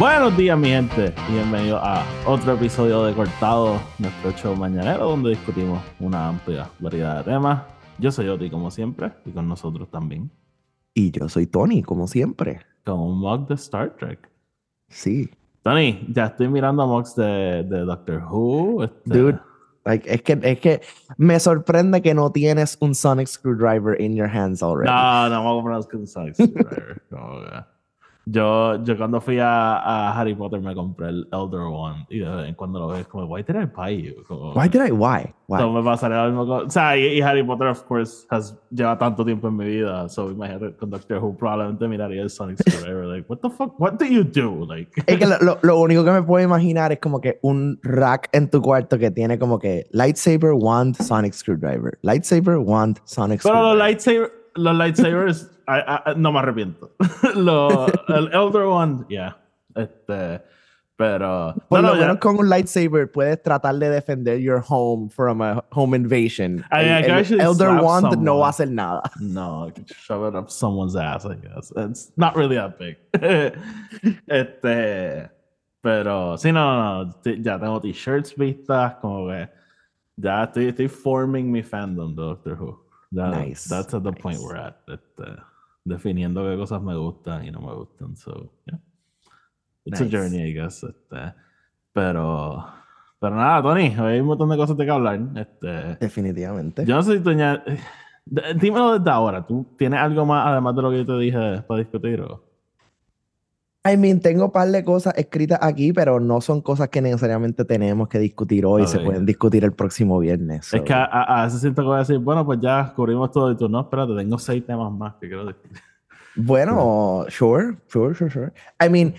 Buenos días, mi gente, bienvenidos a otro episodio de Cortado, nuestro show mañanero, donde discutimos una amplia variedad de temas. Yo soy Oti, como siempre, y con nosotros también. Y yo soy Tony, como siempre. Con un mug de Star Trek. Sí. Tony, ya estoy mirando mugs de, de Doctor Who. Este... Dude, like, es, que, es que me sorprende que no tienes un Sonic Screwdriver in your hands already. No, no a comprar un Sonic Screwdriver. Yo, yo cuando fui a, a, Harry Potter me compré el Elder One y de vez en cuando lo ves como, why did I buy you? Como, why did I, why? why? So me pasaría lo mismo O sea, y, y, Harry Potter, of course, has, lleva tanto tiempo en mi vida. So imagínate con Doctor Who probablemente miraría el Sonic Screwdriver. like, what the fuck? What do you do? Like... Es que lo, lo, único que me puedo imaginar es como que un rack en tu cuarto que tiene como que lightsaber, wand, Sonic Screwdriver. Lightsaber, wand, Sonic Pero Screwdriver. los lightsabers los lightsabers, I, I, no me arrepiento. Lo, el Elder One, yeah. Este, pero. Por no, lo menos con un lightsaber puedes tratar de defender your home from a home invasion. I el, el Elder someone. no va a hacer nada. No, I could shove it up someone's ass, I guess. It's not really that big. este. Pero, sí, no, no, ya tengo t-shirts vistas, como que ya estoy, estoy forming mi fandom de Doctor Who. That, nice. That's at the nice. point we're at. Este, definiendo qué cosas me gustan y no me gustan. So, yeah. It's nice. a journey, I guess. Este, pero, pero nada, Tony, hay un montón de cosas de que hablar. Este, Definitivamente. yo no sé si tú ya... Dímelo desde ahora. ¿Tú tienes algo más además de lo que yo te dije para discutir? O? I mean, tengo un par de cosas escritas aquí, pero no son cosas que necesariamente tenemos que discutir hoy. Se pueden discutir el próximo viernes. So. Es que a, a, a veces siento que voy a decir, bueno, pues ya cubrimos todo y tú, no, espérate, tengo seis temas más que quiero discutir. Bueno, sure, sure, sure, sure. I mean,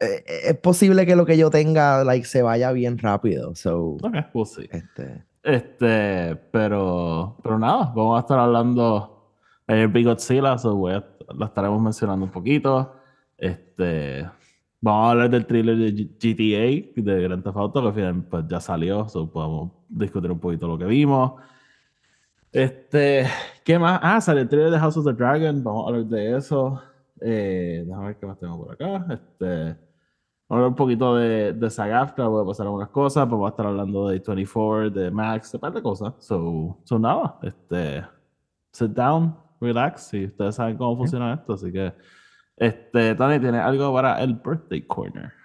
eh, es posible que lo que yo tenga like, se vaya bien rápido. So, ok, we'll see. Este... Este, pero, pero nada, vamos a estar hablando el Big Godzilla, so a, la estaremos mencionando un poquito. Este, vamos a hablar del thriller de GTA, de Grand Theft Auto, que al final pues, ya salió, so podemos discutir un poquito lo que vimos. Este, ¿qué más? Ah, sale el trailer de House of the Dragon, vamos a hablar de eso. Eh, déjame ver qué más tengo por acá. Este, vamos a hablar un poquito de, de SAG-AFTRA, voy a pasar algunas cosas, pues vamos a estar hablando de 24, de Max, de par de cosas. So, so nada, este, sit down, relax, y ustedes saben cómo funciona esto, así que, este, Tony, ¿tiene algo para el Birthday Corner?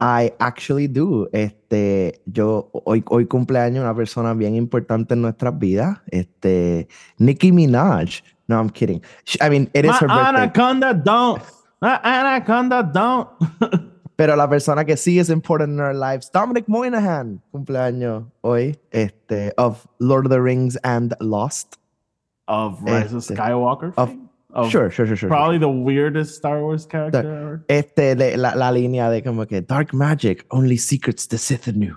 I actually do. Este, yo hoy, hoy cumpleaños una persona bien importante en nuestras vidas. Este, Nicki Minaj. No, I'm kidding. I mean, it is her birthday. anaconda don't. My anaconda don't. Pero la persona que sí es important in our lives, Dominic Moynihan, cumpleaños hoy, este, of Lord of the Rings and Lost. Of Rise of Este, Skywalker. Of Sure, sure, sure, sure. Probably the weirdest Star Wars character ever. Este, la, la línea de como que Dark Magic, only secrets the Sith knew.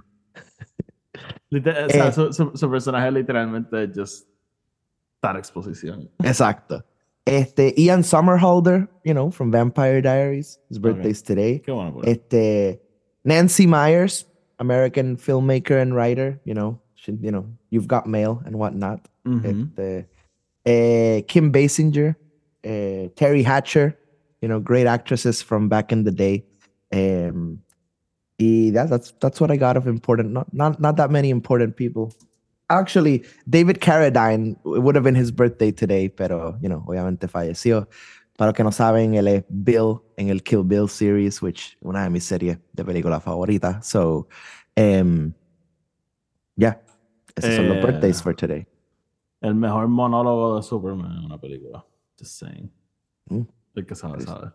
Liter- o sea, Eh. su, su- su personaje literalmente just dar exposición. Exacto. Este, Ian Somerhalder, you know, from Vampire Diaries. His birthday's today. Qué bueno por. Este, Nancy Myers, American filmmaker and writer, you know, she, you know, you've got mail and whatnot. Ujú. Este, eh, Kim Basinger, eh, Terry Hatcher, you know, great actresses from back in the day. Um, y that, that's that's what I got of important. Not not not that many important people. Actually, David Carradine it would have been his birthday today, pero you know, obviamente falleció. Para los que no saben, él es Bill en el Kill Bill series, which una de mis series de película favoritas. So, um, yeah, esos son los Eh, birthdays for today. El mejor monólogo de Superman en una película. Just saying. Mm. El que sabe, sabe.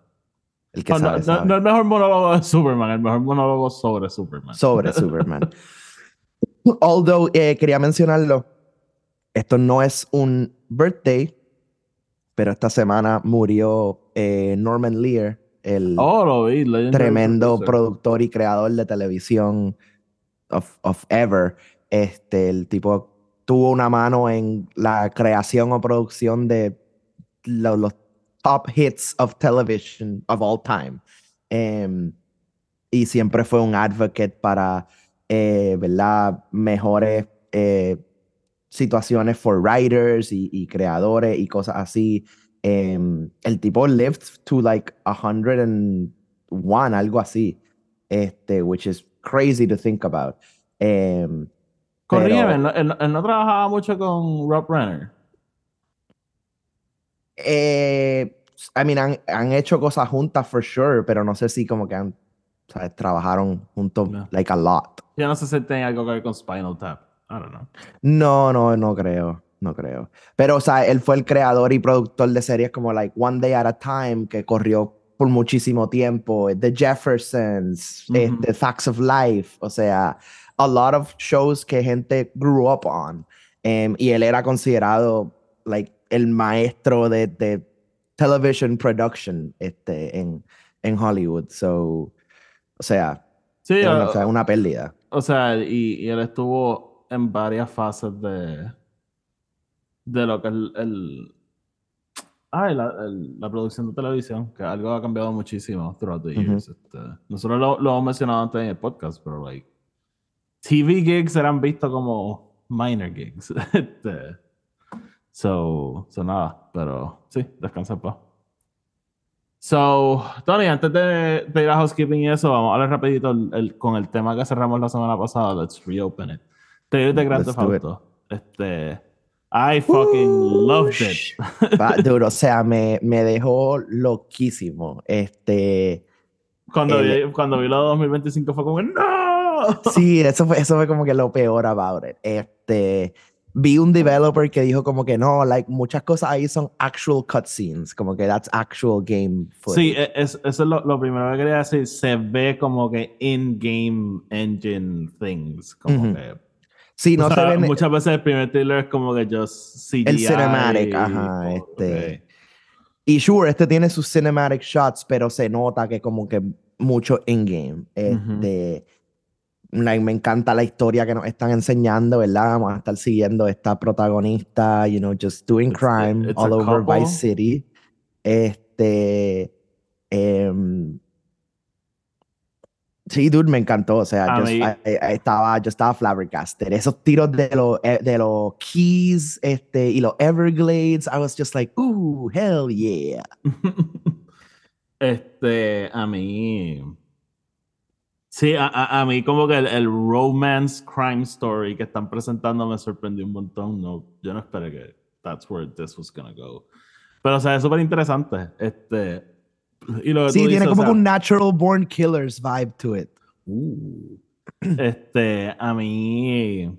El que No, no, sabe, no- sabe. no el mejor monólogo de Superman, el mejor monólogo sobre Superman. sobre Superman. Although, eh, quería mencionarlo, esto no es un birthday, pero esta semana murió eh, Norman Lear, el oh, lo vi. Tremendo productor y creador de televisión of, of ever. Este, el tipo tuvo una mano en la creación o producción de lo- los top hits of television of all time. Em, y siempre fue un advocate para, eh, ¿verdad? Mejores eh, situaciones for writers y, y creadores y cosas así. em, el tipo lived to like 101, algo así. Este, which is crazy to think about. Um, Corrígeme, él, él, él, no trabajaba mucho con Rob Renner. Eh, I mean, han, han, hecho cosas juntas for sure, pero no sé si como que han, ¿sabes? Trabajaron juntos no. like a lot. Yo no sé si tiene algo que ver con Spinal Tap. I don't know. No, no, no creo. No creo. Pero, o sea, él fue el creador y productor de series como like One Day at a Time, que corrió por muchísimo tiempo. The Jeffersons, mm -hmm. The Facts of Life. O sea, a lot of shows que gente grew up on. Um, y él era considerado like el maestro de, de television production este, en, en Hollywood. So, o sea, sí, una, uh, o sea, una pérdida. O sea, y, y, él estuvo en varias fases de, de lo que el, el ah, la, el, la, producción de televisión, que algo ha cambiado muchísimo throughout the years. Uh -huh. este, nosotros lo, lo, hemos mencionado antes en el podcast, pero like, TV gigs eran vistos como minor gigs. este, so, so nada, pero sí, descansa en paz. So, Tony, antes de, de, ir a housekeeping y eso, vamos a hablar rapidito el, el, con el tema que cerramos la semana pasada. Let's reopen it. Trailer de Grand Theft Auto. Este, I fucking loved it. Duro, o sea, me, me dejó loquísimo. Este, cuando, el, vi, cuando vi lo de 2025 fue como, ¡No! Sí, eso fue, eso fue como que lo peor about it. Este, vi un developer que dijo como que no, like muchas cosas ahí son actual cutscenes, como que that's actual game footage. Sí, es, eso es lo, lo, primero que quería decir, se ve como que in-game engine things, como que... Sí, no o sea, se ven... Muchas veces el primer trailer es como que just CGI. El cinematic, ajá, este... okay. Y sure, este tiene sus cinematic shots, pero se nota que como que mucho in-game. Este... like, me encanta la historia que nos están enseñando, ¿verdad? Vamos a estar siguiendo esta protagonista, you know, just doing crime it's all over couple. Vice City. Este. Um, sí, dude, me encantó. O sea, A just, mí- I- I- estaba, yo estaba flabbergasted. Esos tiros de los eh, de los keys este, y los Everglades, I was just like, ooh, hell yeah. este, a mí. Sí, a, a, a mí como que el, el romance crime story que están presentando me sorprendió un montón. No, yo no esperé que that's where this was gonna go. Pero, o sea, es súper interesante. Este, y lo Sí, tiene dices, o como sea, que un natural born killers vibe to it. Uh. Este, a mí.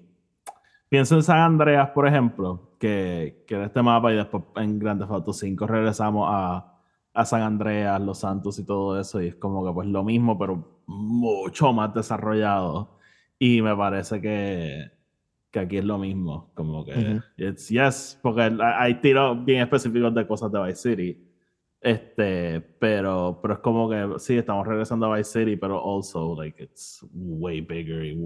Pienso en San Andreas, por ejemplo, que, que era este mapa y después en Grand Theft Auto 5 regresamos a, a San Andreas, Los Santos y todo eso, y es como que pues lo mismo, pero mucho más desarrollado. Y me parece que, que aquí es lo mismo, como que Ujú. it's yes, porque hay tiros bien específicos de cosas de Vice City. Este, pero, pero es como que sí, estamos regresando a Vice City, pero also, like, it's way bigger y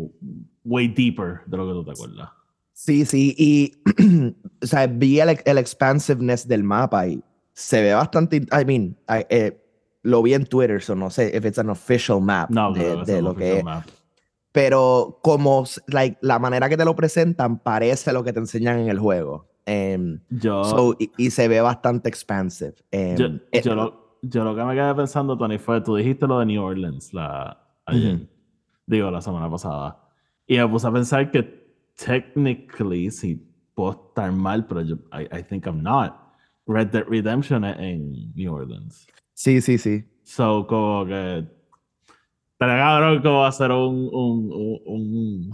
way deeper de lo que tú te acuerdas. Sí, sí, y o sea, vi el, el expansiveness del mapa y se ve bastante, I mean, I- eh, lo vi en Twitter, so no sé if it's an official map No, de, que de lo que es, map. pero como like, la manera que te lo presentan parece lo que te enseñan en el juego. Em, Yo, so, y, y se ve bastante expansive. Em, yo, eh, yo lo, yo lo que me quedé pensando, Tony, fue, tú dijiste lo de New Orleans la, ayer, digo, la semana pasada, y me puse a pensar que technically, si puedo estar mal, pero yo, I, I think I'm not, Red Dead Redemption en New Orleans. Sí, sí, sí. So, como que. Pero cabrón, como hacer un. un, un, un-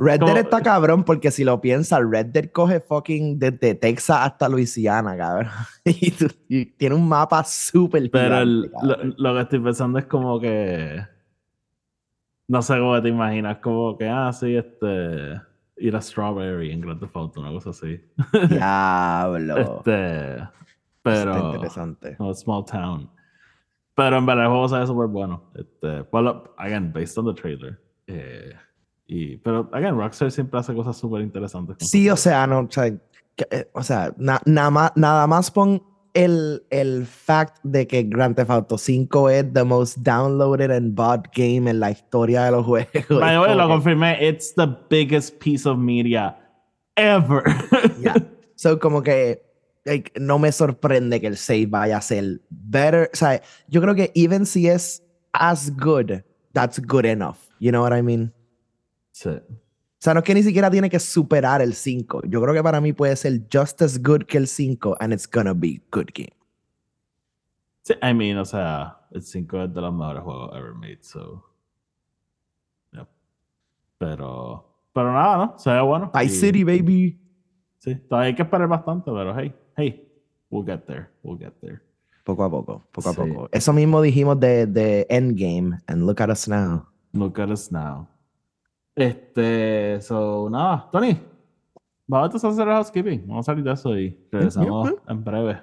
Red Dead está cabrón porque si lo piensas, Red Dead coge fucking desde Texas hasta Luisiana, cabrón. Y, tú- y tiene un mapa súper Pero gigante, el- lo, que estoy pensando es como que. No sé cómo te imaginas, como que, ah, sí, este. Ir a Strawberry en Grand Theft Auto, una cosa así. Diablo. Este. Está Pero. interesante. No, small town. Pero en verdad el juego se ve súper bueno. Este, well, again, based on the trailer. Eh, y, pero, again, Rockstar siempre hace cosas súper interesantes. Sí, o sea, no, o sea, que, eh, o sea, na- nada más, nada más pon el, el fact de que Grand Theft Auto 5 es the most downloaded and bought game en la historia de los juegos. By way, lo confirmé. It's the biggest piece of media ever. Yeah. So, como que like, no me sorprende que el 6 vaya a ser better. O sea, yo creo que even si es as good, that's good enough. You know what I mean? Sí. O sea, no es que ni siquiera tiene que superar el 5. Yo creo que para mí puede ser just as good que el 5 and it's gonna be good game. Sí, I mean, o sea, el 5 es de los mejores juegos ever made, so. Yep. Pero, pero nada, ¿no? Se ve bueno. Vice Y- City, baby. Sí, todavía hay que esperar bastante, pero hey, hey, we'll get there, we'll get there. Poco a poco, poco a Sí. poco. Eso mismo dijimos de, de Endgame, and look at us now. Look at us now. Este, so, nada, Tony, vamos a hacer housekeeping. Vamos a salir de eso y regresamos en breve.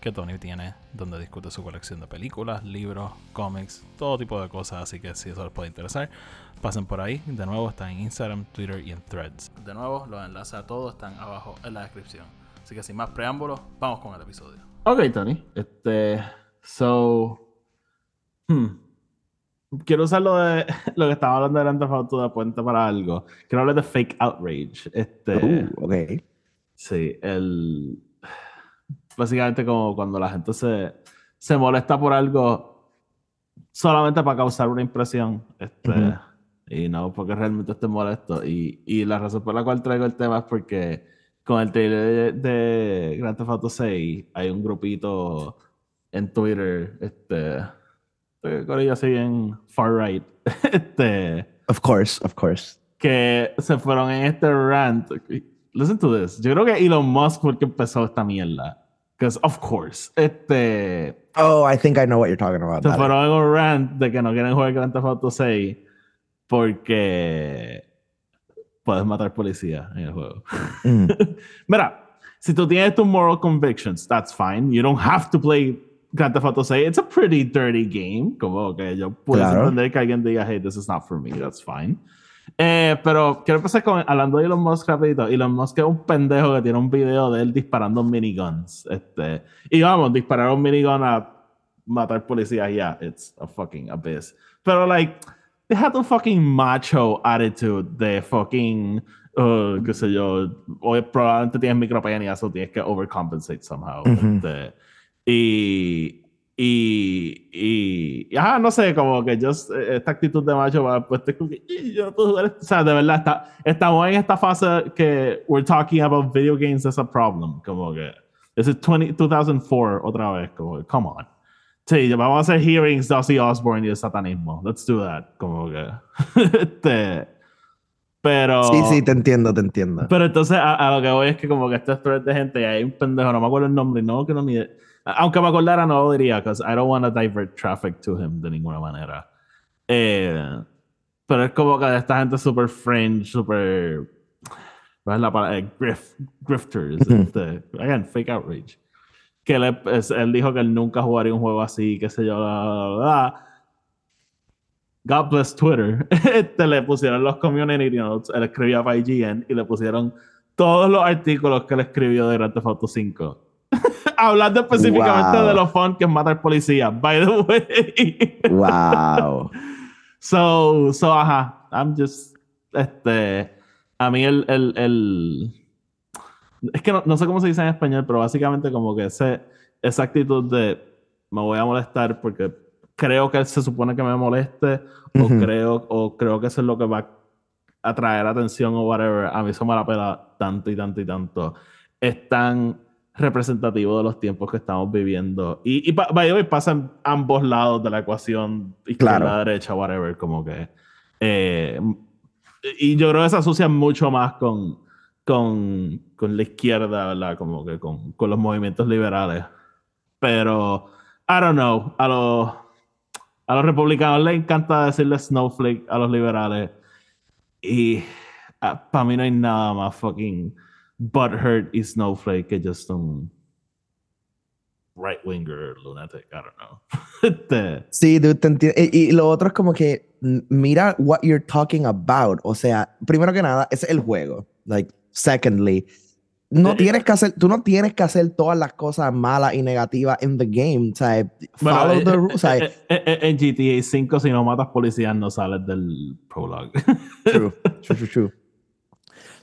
que Tony tiene donde discute su colección de películas, libros, cómics, todo tipo de cosas. Así que si eso les puede interesar, pasen por ahí. De nuevo, está en Instagram, Twitter y en Threads. De nuevo, los enlaces a todos están abajo en la descripción. Así que sin más preámbulos, vamos con el episodio. Ok, Tony. Este, so, hmm. Quiero usar lo de lo que estaba hablando de Grand Theft de puente para algo. Quiero hablar de fake outrage. Este, Uh, ok. Sí, el. Básicamente, como cuando la gente se, se molesta por algo solamente para causar una impresión. Este, Ujú. Y no porque realmente esté molesto. Y, y la razón por la cual traigo el tema es porque con el trailer de, de Grand Theft Auto 6 hay un grupito en Twitter. Este. Con ellos así bien far right. Este Of course, of course. que se fueron en este rant. Listen to this. Yo creo que Elon Musk fue el que empezó esta mierda. Because, of course, este, Oh, I think I know what you're talking about. se fueron en un rant de que no quieren jugar Grand Theft Auto 6 porque puedes matar policías en el juego. Mm. Mira, si tú tienes tus moral convictions, that's fine. You don't have to play Grand Theft Auto 6. It's a pretty dirty game. Como que yo puedo Claro. entender que alguien diga, hey, this is not for me. That's fine. Eh, pero quiero empezar con, hablando de Elon Musk rapidito. Elon Musk es un pendejo que tiene un video de él disparando miniguns. Este, y vamos, disparar un minigun a matar policías, yeah, it's a fucking abyss. Pero, like, they had a fucking macho attitude de fucking, uh, qué sé yo, hoy probablemente tienes micropenia, so tienes que overcompensate somehow. Ujú. Este, y, y, y, y, ajá, no sé, como que yo, esta actitud de macho, pues como que, "Y, yo no puedo jugar esto". O sea, de verdad, está, estamos en esta fase que we're talking about video games as a problem, como que, this is 20, 2004 otra vez, como que, come on. Sí, vamos a hacer hearings de Ozzy Osbourne y el satanismo. Let's do that. Como que. este. Pero. Sí, sí, te entiendo, te entiendo. Pero entonces a, a lo que voy es que como que este thread de gente y hay un pendejo, no me acuerdo el nombre, no que no ni aunque me acordara no lo diría, because I don't want to divert traffic to him de ninguna manera. Eh, pero es como que esta gente super fringe, super ¿cuál es la palabra? Eh, grif- grifters, este, again, fake outrage. Que él, es- él dijo que él nunca jugaría un juego así, qué sé yo, bla, bla, bla. God bless Twitter. Este, le pusieron los community notes, él escribía para IGN y le pusieron todos los artículos que él escribió de Grand Theft Auto 5. Hablando específicamente Wow. de lo fun que es matar policía, by the way. Wow. So, so, ajá, I'm just, este, a mí el, el, el es que no, no sé cómo se dice en español, pero básicamente como que ese, esa actitud de me voy a molestar porque creo que se supone que me moleste o Ujú. creo o creo que eso es lo que va a atraer atención o whatever, a mí eso me la pela tanto y tanto y tanto. Es tan representativo de los tiempos que estamos viviendo. Y, y by the way, pasa en ambos lados de la ecuación, izquierda, Claro. derecha, whatever, como que... eh, y yo creo que se asocia mucho más con, con, con la izquierda, ¿verdad? Como que con, con los movimientos liberales. Pero, I don't know, a los, a los republicanos les encanta decirle snowflake a los liberales. Y ah, para mí no hay nada más fucking butthurt y snowflake que just un right winger lunatic, I don't know. Este, Sí, dude, te entiendo. Y, y lo otro es como que mira what you're talking about. O sea, primero que nada, es el juego. Like, secondly, no tienes que hacer, tú no tienes que hacer todas las cosas malas y negativas en the game. O sea, follow eh, the eh, rules. Eh, eh, en GTA 5 si no matas policías no sales del prologue. True, true, true, true.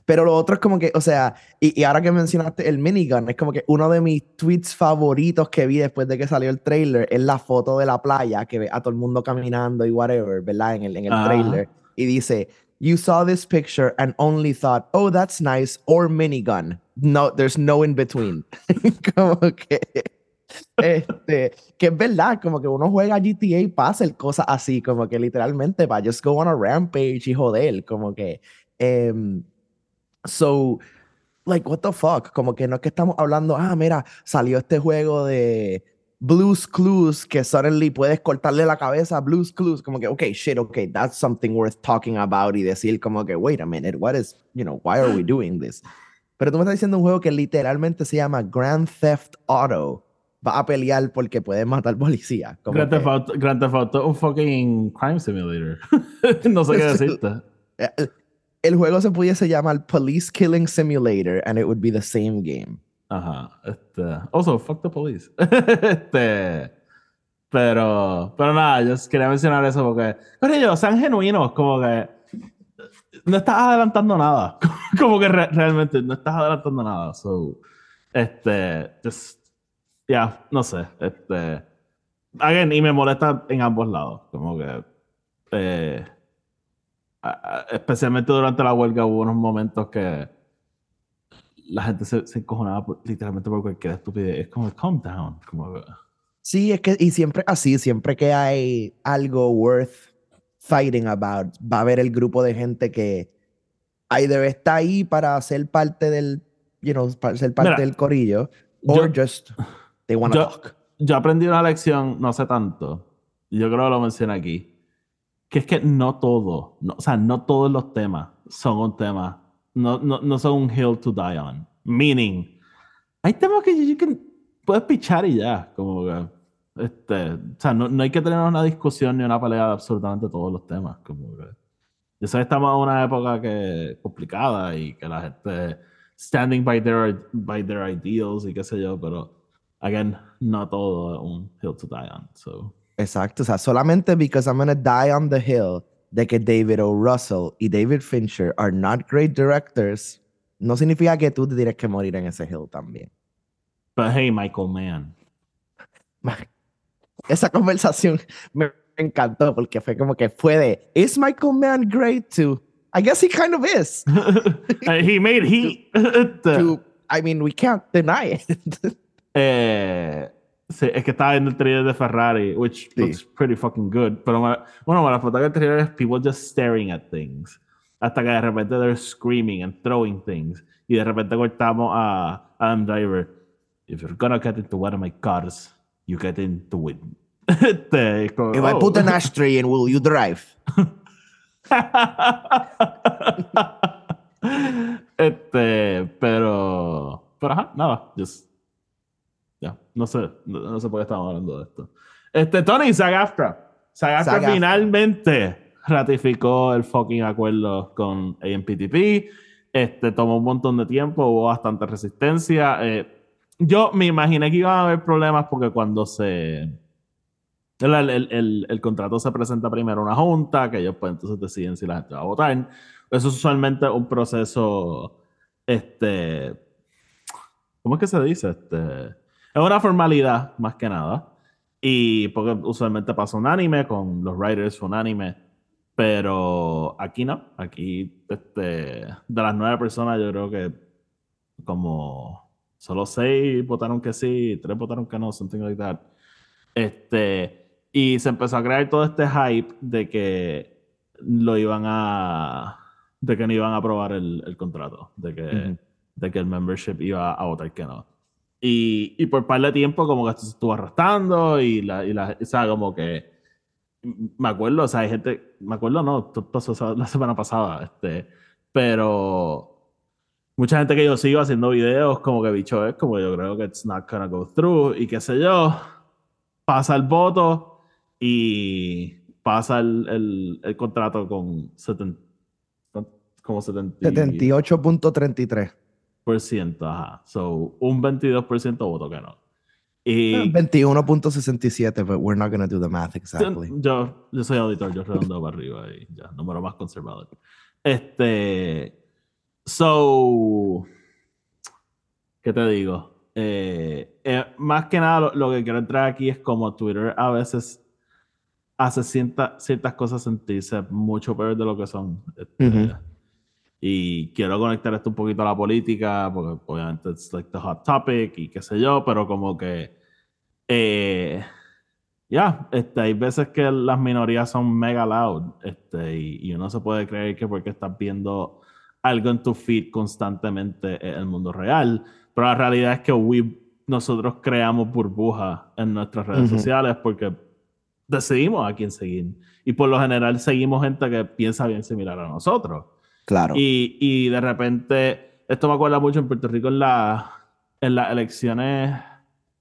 Pero lo otro es como que, o sea, y, y ahora que mencionaste el minigun, es como que uno de mis tweets favoritos que vi después de que salió el trailer es la foto de la playa que ve a todo el mundo caminando y whatever, ¿verdad? En el, en el Ajá. trailer. Y dice, You saw this picture and only thought, oh, that's nice, or minigun. No, there's no in between. como que. Este, que es verdad, como que uno juega GTA para hacer cosas así, como que literalmente para just go on a rampage y joder, como que. em, so, like, what the fuck? Como que no es que estamos hablando, ah, mira, salió este juego de Blues Clues que suddenly puedes cortarle la cabeza a Blues Clues, como que, okay, shit, okay, that's something worth talking about y decir como que, wait a minute, what is, you know, why are we doing this? Pero tú me estás diciendo un juego que literalmente se llama Grand Theft Auto. Va a pelear porque puedes matar policía. como Grand Theft que- Auto, Grand Theft Auto un fucking crime simulator. no sé qué decirte. El, juego se pudiese llamar Police Killing Simulator and it would be the same game. Ajá. Este, also, fuck the police. este, pero, pero nada, yo quería mencionar eso porque, con ellos, sean genuinos, como que no estás adelantando nada. como que re- realmente no estás adelantando nada. So, este, just, ya, no sé. Este, again, y me molesta en ambos lados. Como que, eh, especialmente durante la huelga hubo unos momentos que la gente se, se encojonaba por- literalmente por cualquier estupidez. Es como, calm down. Como, Sí, es que, y siempre así, siempre que hay algo worth fighting about, va a haber el grupo de gente que either está ahí para ser parte del, you know, para ser parte Mira, del corillo, or yo- just they want to talk. yo aprendí una lección no hace tanto. Yo creo que lo mencioné aquí. Que es que no todo, no, o sea, no todos los temas son un tema, no, no, no son un hill to die on. Meaning, hay temas que you can- puedes pichar y ya. Como que, este, o sea, no, no hay que tener una discusión ni una pelea de absolutamente todos los temas. Como que, yo sé que estamos en una época que complicada y que la gente standing by their, by their ideals y qué sé yo, pero again, no todo es un hill to die on. So, Exacto, o sea, solamente because I'm gonna die on the hill de que David O. Russell y David Fincher are not great directors, no significa que tú te tienes que morir en ese hill también. but hey, Michael Mann. Esa conversación me encantó porque fue como que fue de, ¿Is Michael Mann great too? I guess he kind of is. he made heat. Este, To- I mean, we can't deny it. eh, sí, es que estaba viendo el trailer de Ferrari, which Sí. looks pretty fucking good. Pero me- bueno, la foto del trailer es people just staring at things. Hasta que de repente they're screaming and throwing things. Y de repente cortamos a Adam Driver. If you're gonna get into one of my cars, you get into it. Este, es como, If I oh. put an ashtray in, will you drive? este, pero, pero ajá, nada, just, ya, no sé, no, no sé por qué estamos hablando de esto. Este, Tony, SAG-AFTRA. SAG-AFTRA SAG-AFTRA. finalmente ratificó el fucking acuerdo con AMPTP. Este, tomó un montón de tiempo, hubo bastante resistencia. Eh, yo me imaginé que iban a haber problemas porque cuando se... El, el- el- el contrato se presenta primero a una junta, que ellos pues entonces deciden si la gente va a votar. Eso es usualmente un proceso, este, ¿cómo es que se dice? Este, es una formalidad más que nada. Y porque usualmente pasa unánime con los writers unánime. Pero aquí no. Aquí, este, de las nueve personas, yo creo que como solo seis votaron que sí, tres votaron que no, something like that. Este, y se empezó a crear todo este hype de que lo iban a de que no iban a aprobar el, el contrato, de que, Ujú. de que el membership iba a votar que no. Y, y por par de tiempo como que se estuvo arrastrando y la, y la o sea, como que me acuerdo, o sea, hay gente, me acuerdo, no, esto pasó la semana pasada, este, pero mucha gente que yo sigo haciendo videos como que bicho es, como yo creo que it's not gonna go through y qué sé yo, pasa el voto y pasa el, el, el contrato con 70, como 70, 78.33. ajá, so un 22% voto que no. Y 21.67, but we're not going to do the math exactly. yo, yo soy auditor, yo redondeo para arriba y ya, número más conservador. Este, so, ¿qué te digo? Eh, eh, más que nada, lo, lo que quiero entrar aquí es como Twitter a veces hace cierta- ciertas cosas sentirse mucho peor de lo que son. Este. Y quiero conectar esto un poquito a la política, porque obviamente es like the hot topic y qué sé yo, pero como que. eh, ya, este, hay veces que las minorías son mega loud este, y, y uno se puede creer que porque estás viendo algo en tu feed constantemente es el mundo real, pero la realidad es que we- nosotros creamos burbujas en nuestras redes Ujú. sociales porque decidimos a quién seguir. Y por lo general seguimos gente que piensa bien similar a nosotros. Claro. Y, y de repente, esto me acuerda mucho en Puerto Rico en, la, en las elecciones,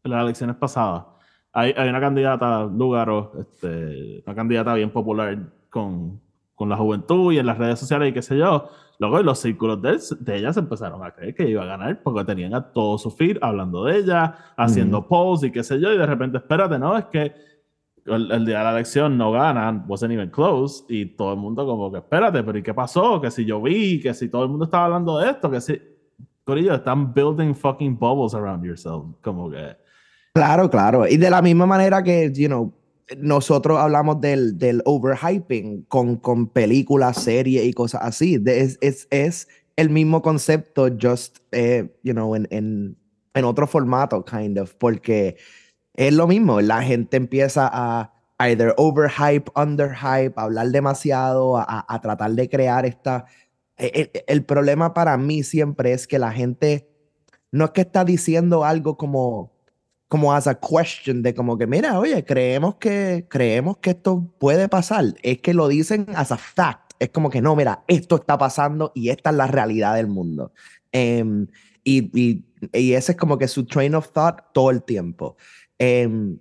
en las elecciones pasadas. Hay, hay una candidata, Lugaro, este, una candidata bien popular con, con la juventud y en las redes sociales y qué sé yo. Luego en los círculos de, de ella se empezaron a creer que iba a ganar porque tenían a todo su feed hablando de ella, haciendo posts y qué sé yo. Y de repente, espérate, no, es que el, el día de la elección no ganan, wasn't even close, y todo el mundo como que, espérate, pero ¿y qué pasó? Que si yo vi, que si todo el mundo estaba hablando de esto, que si... Corillo, están building fucking bubbles around yourself, como que... Claro, claro. Y de la misma manera que, you know, nosotros hablamos del, del overhyping con, con películas, series y cosas así. De- es, es, es el mismo concepto, just, eh, you know, en, en, en otro formato, kind of, porque es lo mismo. La gente empieza a either overhype, underhype, a hablar demasiado, a, a- tratar de crear esta... El, el- el problema para mí siempre es que la gente no es que está diciendo algo como como as a question de como que mira, oye, creemos que creemos que esto puede pasar, es que lo dicen as a fact, es como que no, mira, esto está pasando y esta es la realidad del mundo. Em, y, y, y ese es como que su train of thought todo el tiempo. Em,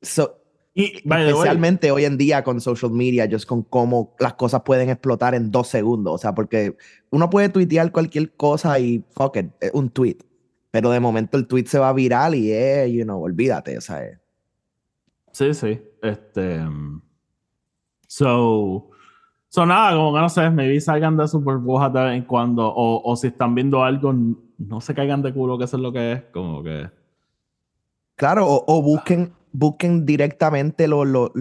so, Y, especialmente hoy en día con social media, just con cómo las cosas pueden explotar en dos segundos. O sea, porque uno puede tuitear cualquier cosa y fuck it, un tweet. Pero de momento el tweet se va viral y es, you know, olvídate, o sea, Sí, sí. Este. So. So nada, como que no sé, maybe salgan de sus burbujas de vez en cuando. O, o si están viendo algo, no se caigan de culo que eso es lo que es. Como que. Claro, o, o busquen, busquen directamente los, lo,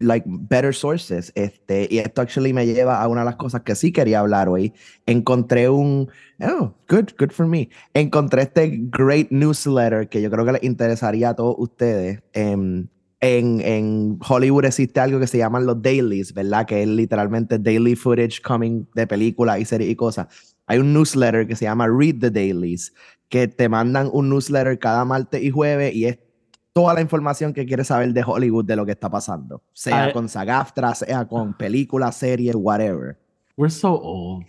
like, better sources. Este, y esto actually me lleva a una de las cosas que sí quería hablar hoy. Encontré un, oh, good, good for me. Encontré este great newsletter que yo creo que les interesaría a todos ustedes. Em, en, en Hollywood existe algo que se llaman los dailies, ¿verdad? Que es literalmente daily footage coming de películas y series y cosas. Hay un newsletter que se llama Read the Dailies, que te mandan un newsletter cada martes y jueves y es toda la información que quieres saber de Hollywood, de lo que está pasando. Sea Ay. con SAG-AFTRA, sea con películas, series, whatever. We're so old.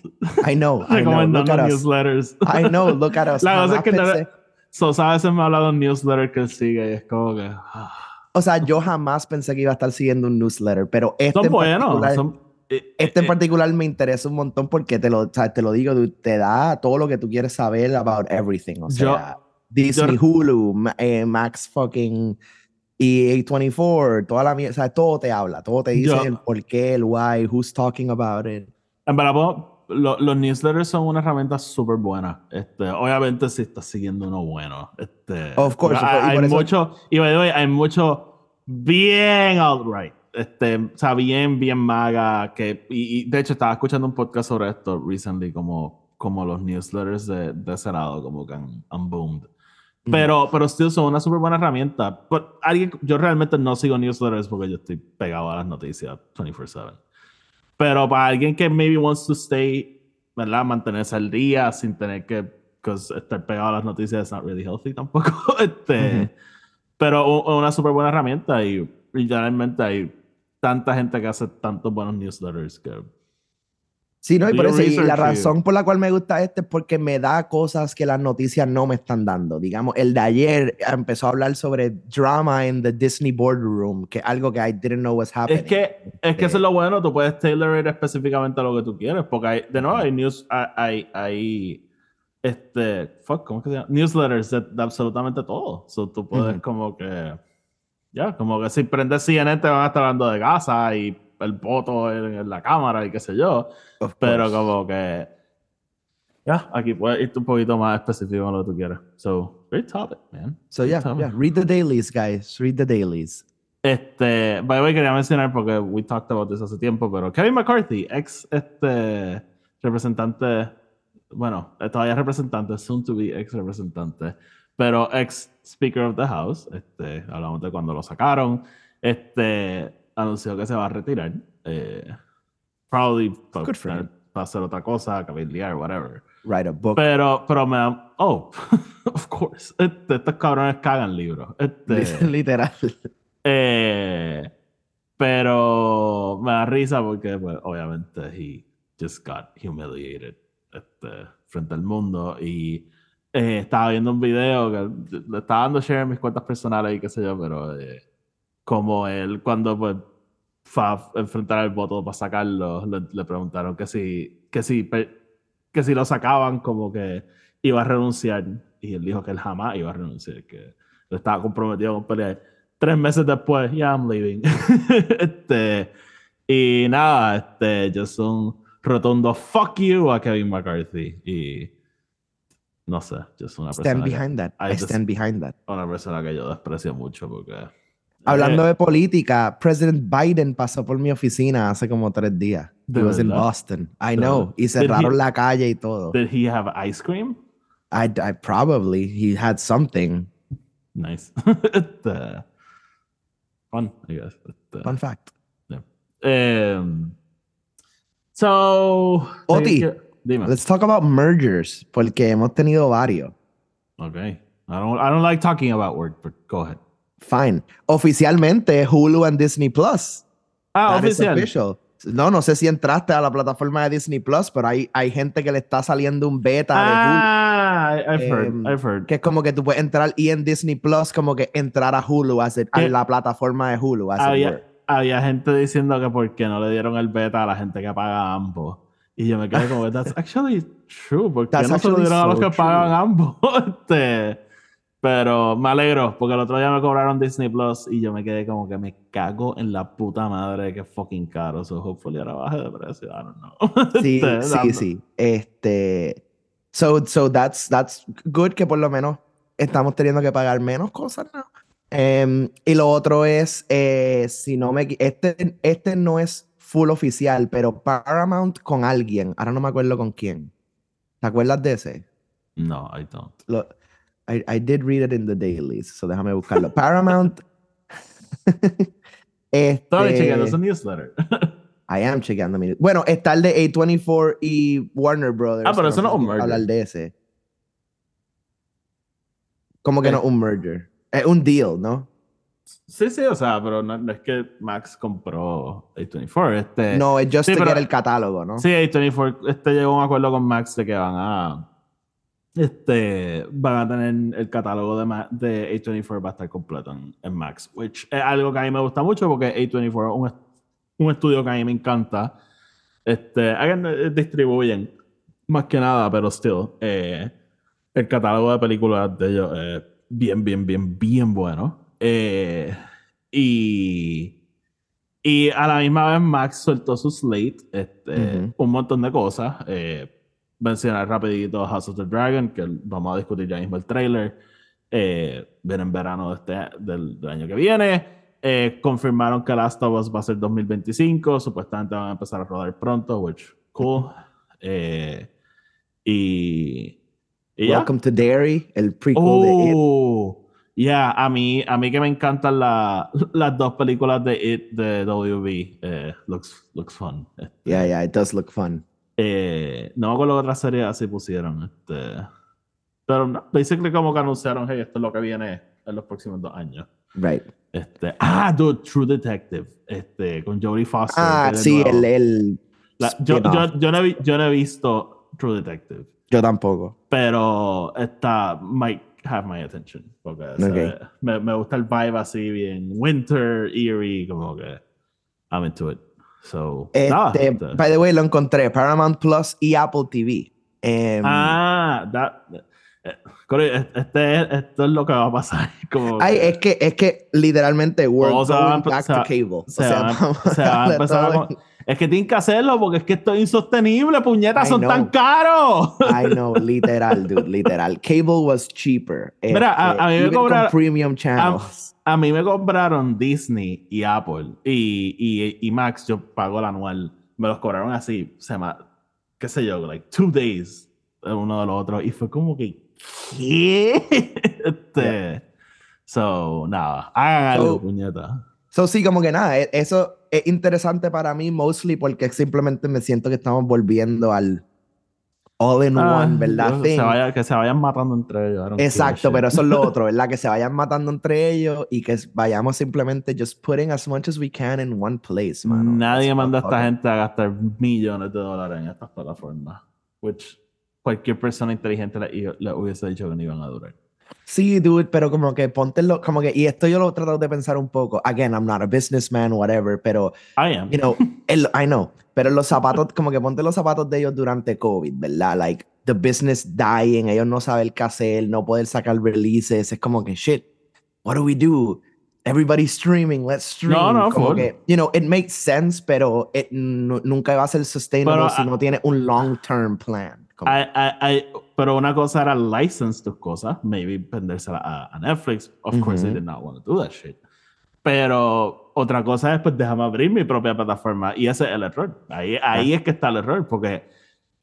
I know, I know, look at us. newsletters. I know, look at us. La cosa es que pensé- So, a veces me ha hablado un newsletter que sigue y es como que. ah. o sea, yo jamás pensé que iba a estar siguiendo un newsletter, pero este Son en buenos. particular- Son, Este en eh, particular me interesa un montón porque te lo, o sea, te lo digo, te da todo lo que tú quieres saber about everything. O Yo- sea, Disney, yo- Hulu, eh, Max fucking y A24, toda la mierda, o sea, todo te habla, todo te dice Yo- el por qué, el why, who's talking about it. En verdad, lo- los newsletters son una herramienta súper buena. Este, obviamente, si estás siguiendo uno bueno. Este, Of course, porque y hay, hay mucho, y by the way, hay mucho bien outright. Este, o sea, bien, bien maga. Que, y, y, de hecho, estaba escuchando un podcast sobre esto recently, como, como los newsletters de, de ese lado, como que han, han boomed. Pero, pero still son una súper buena herramienta. But alguien, yo realmente no sigo newsletters porque yo estoy pegado a las noticias 24/7. Pero para alguien que maybe wants to stay, ¿verdad? Mantenerse al día sin tener que estar pegado a las noticias es not really healthy tampoco. este, Ujú. Pero u- una súper buena herramienta y literalmente hay tanta gente que hace tantos buenos newsletters que Sí, no, y por eso, y la razón por la cual me gusta este es porque me da cosas que las noticias no me están dando. Digamos, el de ayer empezó a hablar sobre drama in the Disney boardroom, que es algo que I didn't know was happening. Es que, es que eso es lo bueno, tú puedes tailor it específicamente a lo que tú quieres, porque hay, de nuevo hay news, hay, hay, este, fuck, ¿cómo es que se llama? Newsletters de, de absolutamente todo. So, tú puedes Ujú. como que, ya, como que si prendes CNN te van a estar hablando de Gaza y el voto en, en la cámara y qué sé yo, Of pero course. como que, ya, aquí puedes irte un poquito más específico en lo que tú quieras. So, great topic, man. So Great yeah, topic. yeah, read the dailies, guys. Read the dailies. Este, by the way, quería mencionar porque we talked about this hace tiempo, pero Kevin McCarthy, ex este representante, bueno, todavía representante, soon to be ex representante, pero ex Speaker of the House, este, hablamos de cuando lo sacaron, este, anunció que se va a retirar, eh, probably para, para hacer otra cosa, cabildear, whatever. Write a book. Pero, pero me da, oh, of course, este, estos cabrones cagan libros. Este, Literal. eh, pero me da risa porque, pues, obviamente, he just got humiliated este, frente al mundo. Y eh, estaba viendo un video que le estaba dando share en mis cuentas personales y qué sé yo, pero eh, como él, cuando pues, fue a enfrentar el voto para sacarlo, le, le preguntaron que si, que, si, que si lo sacaban, como que iba a renunciar. Y él dijo que él jamás iba a renunciar, que él estaba comprometido con pelear tres meses después, ya I'm leaving. este, y nada, este, yo soy un rotundo fuck you a Kevin McCarthy. Y no sé, yo soy una Stand persona, que, behind that. I stand behind that. una persona que yo desprecio mucho porque... Hablando eh, de política, President Biden pasó por mi oficina hace como tres días. ¿De He was in? Boston. I ¿De know. Y cerraron he- la calle y todo. Did he have ice cream? I, I probably he had something. Nice. este, fun, I guess. Este, Fun fact. Um, so... Oti. Dime. Let's talk about mergers, porque hemos tenido varios. Okay. I don't, I don't like talking about work, but go ahead. Fine. Oficialmente, Hulu and Disney Plus. Ah, That oficial. official. No, no sé si entraste a la plataforma de Disney Plus, pero hay, hay gente que le está saliendo un beta Ah, I- I've heard, Em, I've de Hulu, heard. que es como que tú puedes entrar y en Disney Plus como que entrar a Hulu, a Que- la plataforma de Hulu. Había, había gente diciendo que por qué no le dieron el beta a la gente que paga ambos. Y yo me quedé como, that's actually true. ¿Por qué That's no se lo dieron a los so que pagan true. ambos? Este, pero me alegro, porque el otro día me cobraron Disney Plus y yo me quedé como que me cago en la puta madre que fucking caro. So hopefully ahora baje de precio. I don't know. Sí, Este, sí, sí. Este, so, so that's, that's good que por lo menos estamos teniendo que pagar menos cosas, ¿no? Em, y lo otro es, eh, si no me, este, este no es full oficial, pero Paramount con alguien, ahora no me acuerdo con quién. ¿Te acuerdas de ese? No, I don't. Lo- I, I did read it in the dailies, so déjame buscarlo. Paramount. Este, chequeando ese newsletter. I am chequeando. mi- Bueno, está el de A24 y Warner Brothers. Ah, pero eso no es un merger. Hablar de ese. ¿Cómo que Eh. no un merger? Es un deal, ¿no? Sí, sí, o sea, pero no, no es que Max compró A24. Este, No, es just sí, pero- el catálogo, ¿no? Sí, A24 este, llegó a un acuerdo con Max de que van a. Este, van a tener el catálogo de, de A24 va a estar completo en, en Max, which es algo que a mí me gusta mucho porque A24 es un, un estudio que a mí me encanta. Este, eh, distribuyen más que nada, pero still, eh, el catálogo de películas de ellos es bien, bien, bien, bien bueno. Eh, y, y a la misma vez Max soltó su slate, este, Ujú. un montón de cosas. Eh, mencionar rapidito House of the Dragon, que vamos a discutir ya mismo el trailer. Eh, viene en verano de este, del, del año que viene. Eh, confirmaron que Last of Us va a ser 2025. Supuestamente van a empezar a rodar pronto, which cool. Eh, y, y ya. Welcome to Dairy, el prequel de It. Yeah, a mí, a mí que me encantan la- las dos películas de It de WB. Eh, looks, looks fun. Este, Yeah, yeah, it does look fun. eh, no me acuerdo qué otra serie así pusieron. Este, pero no, basically como que anunciaron, hey, esto es lo que viene en los próximos dos años. Right. Este, ah, dude, True Detective. Este, con Jodie Foster. Ah, sí, nuevo- el, el La- yo, yo, yo, no he, yo no he visto True Detective, Yo tampoco. pero está, might have my attention. Porque o sea, me, me gusta el vibe así bien winter, eerie, como que I'm into it. So, nada, Este, este. by the way, lo encontré. Paramount Plus y Apple TV. Em, ah, that, este, es- esto es lo que va a pasar. Como ay, que es que, es que literalmente we're going back to va- cable. O se sea, van- vamos se van a empezar a con- es que tienen que hacerlo porque es que esto es insostenible, puñetas, I son tan know. caros. I know, literal, dude, literal. Cable was cheaper. Mira, a- a mí me even con cobraron- premium A, channels. a mí me compraron Disney y Apple y, y, y Max, yo pago el anual. Me los cobraron así, se llama, qué sé yo, like two days, el uno del otro. Y fue como que, ¿qué? Este, So, nada, hagan algo, So- puñeta. So, sí, como que nada, e- eso es interesante para mí, mostly porque simplemente me siento que estamos volviendo al all-in-one, Ah, ¿verdad? yo- Thing. se vaya- que se vayan matando entre ellos. Exacto, pero eso es lo otro, ¿verdad? Que se vayan matando entre ellos y que vayamos simplemente just putting as much as we can in one place, mano. Nadie That's manda a esta gente a gastar millones de dólares en estas plataformas. Which cualquier persona inteligente le, le hubiese dicho que no iban a durar. Sí, dude, pero como que póntelo, como que, y esto yo lo he tratado de pensar un poco. Again, I'm not a businessman, whatever, pero, I am. you know, el- I know, pero los zapatos, como que ponte los zapatos de ellos durante COVID, ¿verdad? Like, the business dying, ellos no saben qué hacer, no poder sacar releases, es como que, shit, what do we do? Everybody's streaming, let's stream. No, no, como que, you know, it makes sense, pero it nu- nunca va a ser sustainable Pero, si ah, no tiene un long-term plan. Como- I- I- I- pero una cosa era license tus cosas, maybe vendérsela a, a Netflix. Of course, they did not want to do that shit. Pero otra cosa es, pues déjame abrir mi propia plataforma. Y ese es el error. Ahí, ahí es que está el error, porque,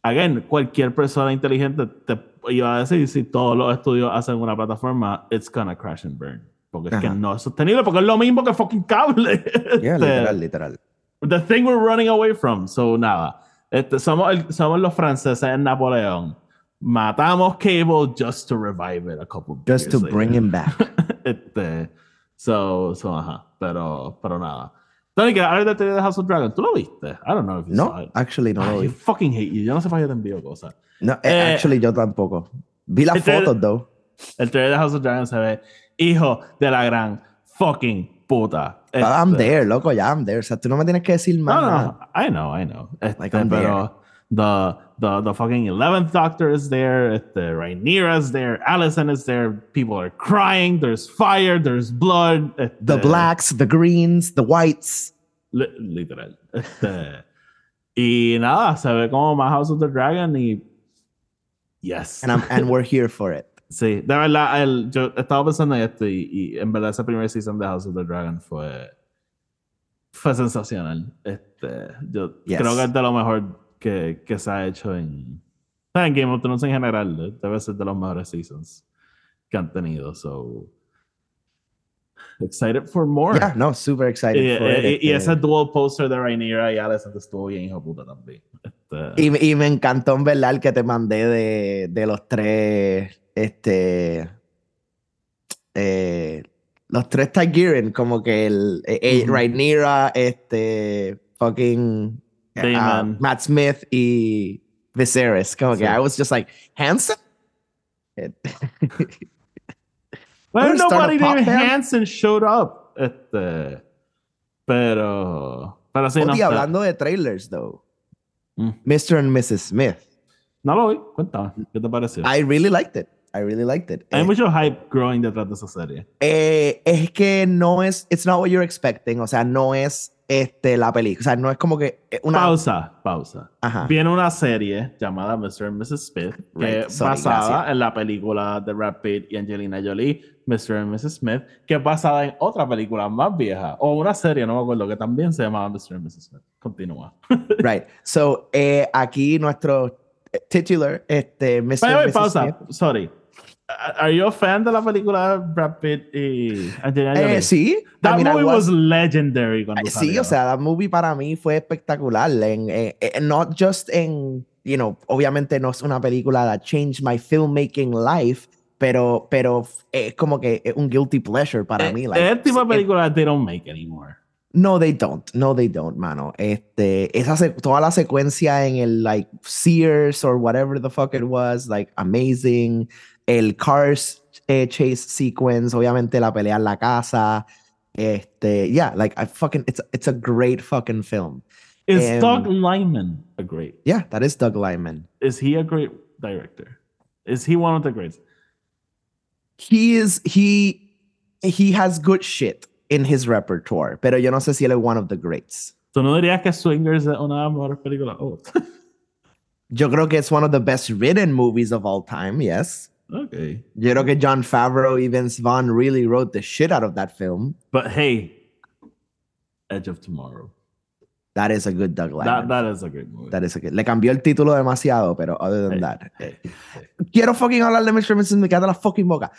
again, cualquier persona inteligente te iba a decir, si todos los estudios hacen una plataforma, it's gonna crash and burn. Porque es que no es sostenible, porque es lo mismo que fucking cable. Yeah, Este, literal, literal. The thing we're running away from. So, nada. Este, somos, el- somos los franceses en Napoleón. Matamos Cable just to revive it a couple Just to years bring later. him back. este, so, so, ajá. Pero, pero nada. Tony, que de teoría de House of Dragon, ¿tú lo viste? I don't know if you saw No, it. actually no lo Ay, vi. I fucking hate you. Yo no sé para qué te envío cosas. No, eh, Eh, actually yo tampoco. Vi las fotos, though. El trailer de House of Dragon se ve hijo de la gran fucking puta. But I'm Este, there, loco, ya I'm there. O sea, tú no me tienes que decir más No, nada. no, I know, I know. Este, Like, I'm pero the, the, the fucking 11th Doctor is there, este, Rhaenyra is there, Allison is there, people are crying, there's fire, there's blood. Uh, the este, blacks, the greens, the whites. li- literal. Este, y nada, se ve como más House of the Dragon y... Yes. And, I'm, and we're here for it. Sí, de verdad, el, yo estaba pensando en esto y, y en verdad ese primer season de House of the Dragon fue, fue sensacional. Este, yo Yes. creo que es de lo mejor que, que se ha hecho en, en Game of Thrones en general. eh, Debe ser de los mejores seasons que han tenido. So, excited for more. Yeah, no, super excited y, for it. y- y este. ese dual poster de Rhaenyra y Alicent estuvo bien hijo puta también. Este, Y, me- y me encantó en verdad el que te mandé de, de los tres, este, eh, los tres Targaryen, como que el, eh, eh, Ujú. Rhaenyra, este, fucking Daemon. Matt Smith y Viserys, como que I was just like, Hanson? Well, Wanna start a nobody named? Hanson showed up. Este, pero, pero sí, no, hablando de trailers, though, Mm. Mr. and Mrs. Smith, no lo vi. Cuéntame, ¿qué te pareció? I really liked it. I really liked it. Hay Eh, mucho hype growing detrás de esa serie. Eh, es que no es, it's not what you're expecting, o sea, no es este, la película, o sea, no es como que eh, una... Pausa, pausa. Ajá. Viene una serie llamada Mr. and Mrs. Smith, que es basada gracias. en la película de Brad Pitt y Angelina Jolie, Mr. and Mrs. Smith, que es basada en otra película más vieja, o una serie, no me acuerdo, que también se llamaba Mr. and Mrs. Smith. Continúa. Right. So, eh, aquí nuestro titular, este, Mr. Vaya, and Mrs. pausa, Smith. sorry. Are you a fan de la película Brad Pitt y Angelina Jolie? Eh, sí. That I mean, movie was- was legendary cuando Eh, Sí, o sea, that movie para mí fue espectacular. En, eh, eh, not just en, you know, obviamente no es una película that changed my filmmaking life, pero, pero es como que es un guilty pleasure para Eh, mí. es like, el tipo de película they don't make anymore. No, they don't. No, they don't, mano. Este, esa toda la secuencia en el like Sears or whatever the fuck it was, like amazing. El Cars eh, chase sequence, obviamente la pelea en la casa. Este, yeah, like I fucking, it's it's a great fucking film. Is Um, Doug Lyman a great? Yeah, that is Doug Lyman. Is he a great director? Is he one of the greats? He is he he has good shit in his repertoire, pero yo no sé si él es one of the greats. ¿Tú no dirías que Swingers es una de las mejores películas? Oh, Yo creo que es one of the best written movies of all time, yes. Okay. Yo creo que John Favreau y Vince Vaughn really wrote the shit out of that film. But hey, Edge of Tomorrow. That is a good Doug That, Lyman. that is a great movie. That is a good- Le cambió el título demasiado, pero other than Hey, that. hey, hey. Quiero fucking hablar de Mr. and Mrs. Me queda la fucking boca.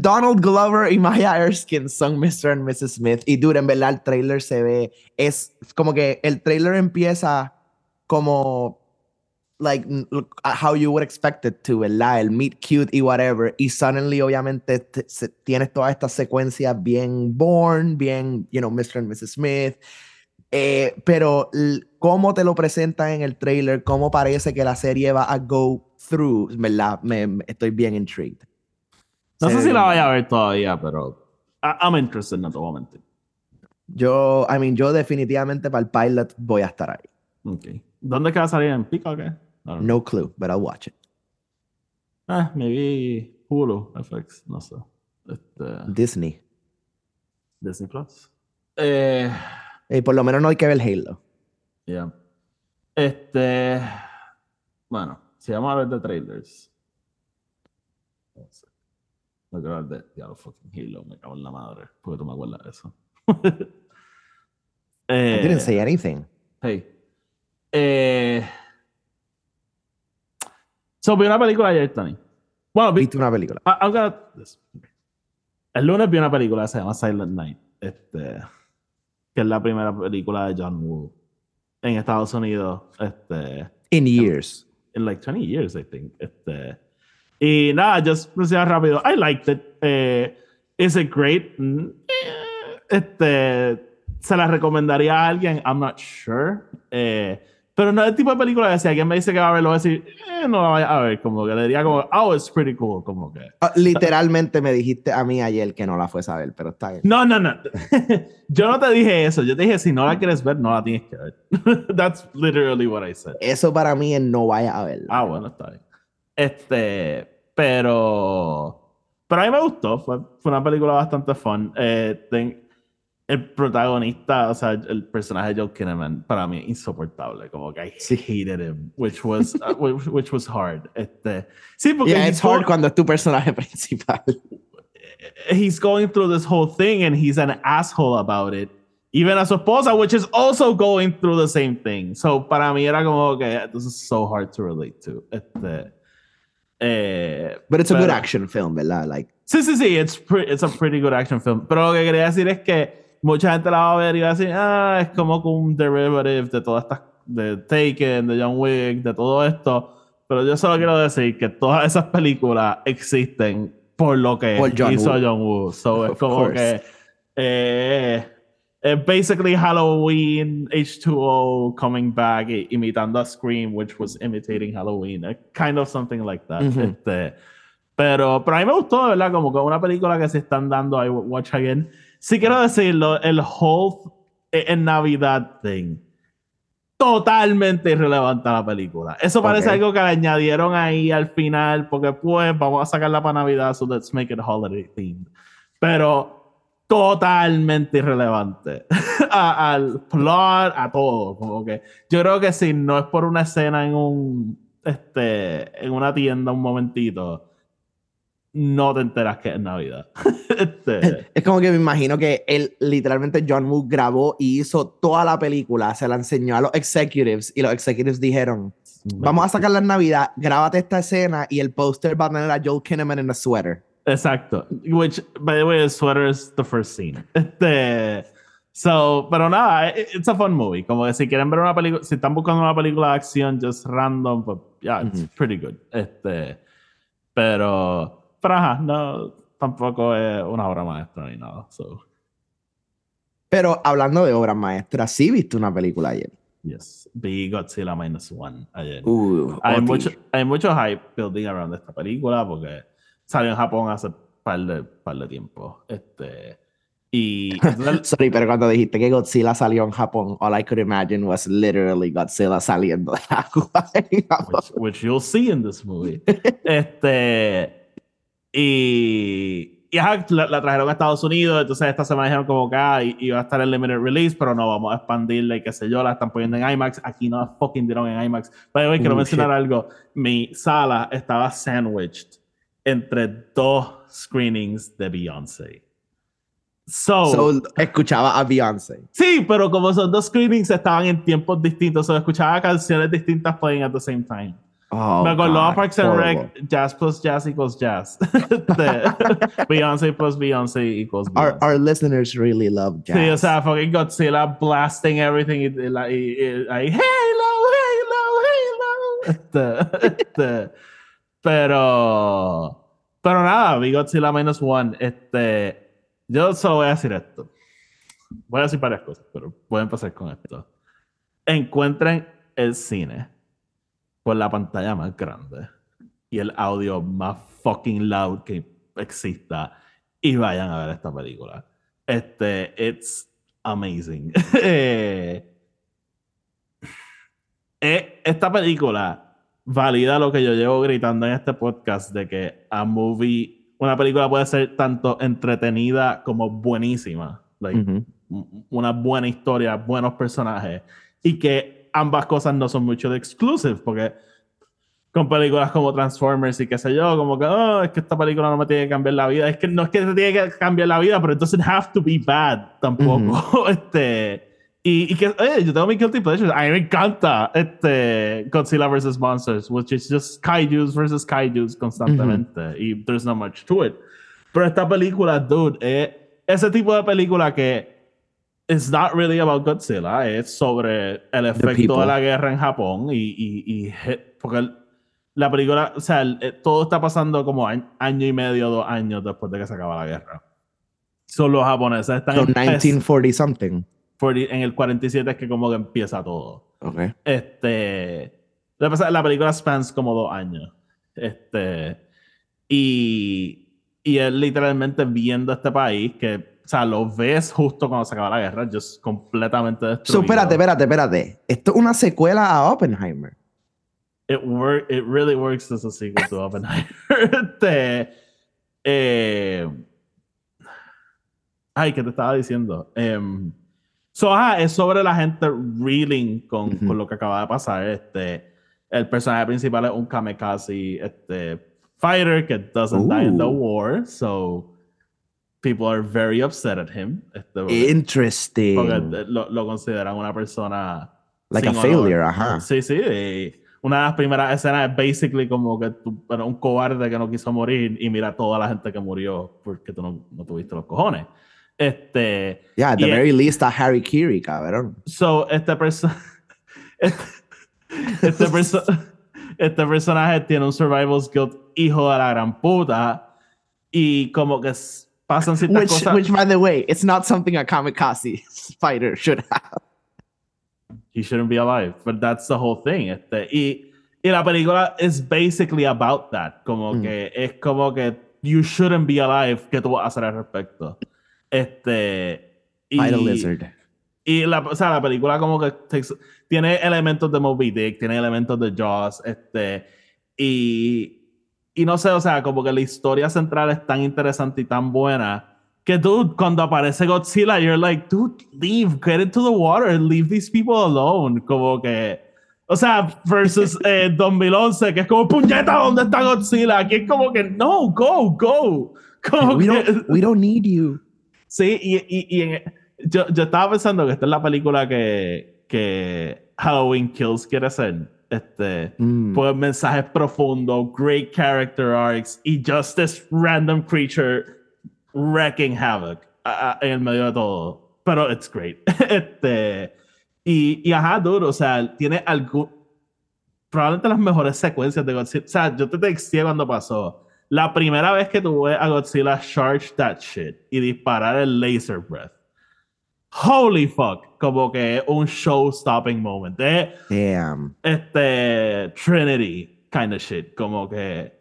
Donald Glover y Maya Erskine son Mr. and Mrs. Smith. Y dude, en verdad el trailer se ve. Es como que el trailer empieza como. Like uh, how you would expect it to, ¿verdad? El meet cute y whatever. Y suddenly, obviamente, te- se- tienes toda esta secuencia bien born, bien, you know, Mr. and Mrs. Smith. Eh, pero cómo te lo presentan en el trailer, cómo parece que la serie va a go through, ¿verdad? Me, me- estoy bien intrigued. No sé si la bien. vaya a ver todavía, pero I- I'm interested, no te voy a mentir. Yo, I mean, yo definitivamente para el pilot voy a estar ahí. Okay. ¿Dónde que va a salir? ¿En Pico o qué? I. No clue, but I'll watch it. Ah, maybe Hulu, FX, no sé. Este, Disney. Disney Plus. Eh, Y por lo menos no hay que ver Halo. yeah. Este, bueno, si vamos a hablar de trailers. No sé. No quiero hablar de Diablo fucking Halo, me cago en la madre, porque tú me acuerdas de eso. I eh, didn't say anything. Hey. Eh, so, vi una película ayer, Tony. Bueno, vi, Viste una película. I- el lunes vi una película que se llama Silent Night, este, que es la primera película de John Woo en Estados Unidos, este, In years. in like 20 years, I think. Este, y nada, just decía rápido, I liked it. Eh, is it great? Mm, eh, Este, se la recomendaría a alguien, I'm not sure. Eh, pero no es el tipo de película que si alguien me dice que va a verlo, voy a decir, eh, no la vaya a ver, como que le diría como, oh, it's pretty cool, como que. Ah, literalmente me dijiste a mí ayer que no la fuese a ver, pero está bien. No, no, no. yo no te dije eso. Yo te dije, si no la quieres ver, no la tienes que ver. That's literally what I said. Eso para mí es no vaya a verla. Ah, bueno, está bien. Este, pero. Pero a mí me gustó. Fue, fue una película bastante fun. Eh, ten- el protagonista, o sea, el personaje de Joe Kinnaman, para mí es insoportable. Como que I hated him, which was, uh, which, which was hard. Este, sí, porque Yeah, it's hard go- cuando es tu personaje principal. he's going through this whole thing and he's an asshole about it. Even a su esposa, which is also going through the same thing. So, para mí era como que this is so hard to relate to. Este, eh, But it's a good pero- action film, ¿verdad? Like, Sí, sí, sí, it's, pre- it's a pretty good action film. Pero lo que quería decir es que mucha gente la va a ver y va a decir, ah, es como un derivative de todas estas, de Taken, de John Wick, de todo esto. Pero yo solo quiero decir que todas esas películas existen por lo que Por John hizo Woo. John Woo. So es como que eh, es basically Halloween H2O coming back i- imitando a Scream, which was imitating Halloween. eh, Kind of something like that. Ujú. Este, pero, pero a mí me gustó, verdad, como que una película que se están dando I Watch Again. Sí quiero decirlo, el whole en Navidad thing. Totalmente irrelevante a la película. Eso parece algo que le añadieron ahí al final, porque pues vamos a sacarla para Navidad, so let's make it holiday themed. Pero totalmente irrelevante a- al plot, a todo. Como que yo creo que si no es por una escena en un este en una tienda un momentito, no te enteras que es Navidad. Este, Es como que me imagino que él, literalmente, John Woo grabó y hizo toda la película, se la enseñó a los executives y los executives dijeron, vamos a sacarla en Navidad, grábate esta escena y el póster va a tener a Joel Kinnaman en a sweater. Exacto. Which, by the way, the sweater is the first scene. Este, so, pero nada, it- it's a fun movie. Como que si quieren ver una película, si están buscando una película de acción just random, pues, yeah, it's Ujú. pretty good. Este, pero, pero ajá, no, tampoco es una obra maestra ni nada. So, Pero hablando de obras maestras, sí viste una película ayer. yes. Vi Godzilla Minus One ayer. Uh, hay, mucho, hay mucho hype building around esta película porque salió en Japón hace par de, par de tiempo. Este, y Sorry, pero cuando dijiste que Godzilla salió en Japón, all I could imagine was literally Godzilla saliendo de agua en Japón. which, which you'll see in this movie. este, y, y ajá, la, la trajeron a Estados Unidos, entonces esta semana dijeron como que ah, iba a estar en limited release, pero no, vamos a expandirla y qué sé yo, la están poniendo en IMAX. Aquí no la fucking dieron en IMAX. By the way, quiero mencionar algo. Mi sala estaba sandwiched entre dos screenings de Beyoncé. So, So, escuchaba a Beyoncé. sí, pero como son dos screenings, estaban en tiempos distintos, o escuchaba canciones distintas playing at the same time. Oh, Me acordó a Parks and. Rec, Jazz plus Jazz equals Jazz. Beyoncé plus Beyoncé equals Our, Beyoncé. our listeners really love jazz. Sí, o sea, fucking Godzilla blasting everything y, y, la- y- y- ahí, Halo, Halo, Halo. Este, este, pero, pero nada, vi Godzilla Minus One. Este, yo solo voy a decir esto. Voy a decir varias cosas, pero voy a empezar con esto. Encuentren el cine por la pantalla más grande y el audio más fucking loud que exista y vayan a ver esta película. Este, it's amazing. Eh, eh, esta película valida lo que yo llevo gritando en este podcast de que a movie, una película puede ser tanto entretenida como buenísima. Like, Ujú. m- una buena historia, buenos personajes y que ambas cosas no son mucho de exclusive porque con películas como Transformers y qué sé yo, como que "Oh, es que esta película no me tiene que cambiar la vida, es que no es que te tiene que cambiar la vida, pero it doesn't have to be bad tampoco. este y, y que, oye, yo tengo mi guilty pleasures. A mí me encanta este Godzilla vs. Monsters, which is just kaijus versus kaijus constantemente. Y there's not much to it. Pero esta película, dude, es ese tipo de película que it's not really about Godzilla, es sobre el efecto de la guerra en Japón y, y, y porque el- la película, o sea, el- eh, todo está pasando como año, año y medio, dos años después de que se acaba la guerra. Son los japoneses están So, en, pes- 1940 something. 40 en el 47 es que como que empieza todo. Okay. Este. La película spans como dos años. Este. Y. Y es literalmente viendo este país que. O sea, lo ves justo cuando se acaba la guerra, just completamente So, destruido. espérate, espérate, espérate. Esto es una secuela a Oppenheimer. It, work, it really works as a sequel to Oppenheimer. este. Eh, ay, ¿qué te estaba diciendo? Em, so, ajá, es sobre la gente reeling con, con lo que acaba de pasar. Este, el personaje principal es un kamikaze este, fighter que doesn't die in the Ooh. war. So, people are very upset at him. Este, Interesting. porque lo, lo consideran una persona Like a honor. failure, ajá. Sí, sí. una de las primeras escenas es basically como que tú eres un cobarde que no quiso morir y mira a toda la gente que murió porque tú no, no tuviste los cojones. Este, Yeah, at the y- very least a Harry Kiri, cabrón. so este persona este, este, perso- este personaje tiene un survival guilt hijo de la gran puta y como que s- pasan ciertas Which, cosas. which, by the way, it's not something a kamikaze fighter should have. he shouldn't be alive. But that's the whole thing. Este, y, y la película is basically about that. Como Mm. que es como que you shouldn't be alive. ¿Qué tú vas a hacer al respecto? Este. Y, Fight a lizard. y la, o sea, la película como que takes- tiene elementos de Moby Dick, tiene elementos de Jaws, este, y, y no sé, o sea, como que la historia central es tan interesante y tan buena que, dude, cuando aparece Godzilla, you're like, dude, leave, get into the water, leave these people alone, como que, o sea, versus eh, 2011, que es como, puñeta, ¿dónde está Godzilla? Aquí es como que, no, go, go. Como We que- don't, we don't need you. Sí, y, y, y en- yo, yo estaba pensando que esta es la película que, que Halloween Kills quiere hacer. Este, Mm. pues mensajes profundos, great character arcs y just this random creature wrecking havoc a- a- en el medio de todo. Pero it's great. este, y, y ajá, duro, o sea, tiene algún. Probablemente las mejores secuencias de Godzilla. O sea, yo te texté cuando pasó. La primera vez que tuve a Godzilla charge that shit y disparar el laser breath. Holy fuck. Como que un show stopping moment. Es Damn. este Trinity kind of shit. Como que.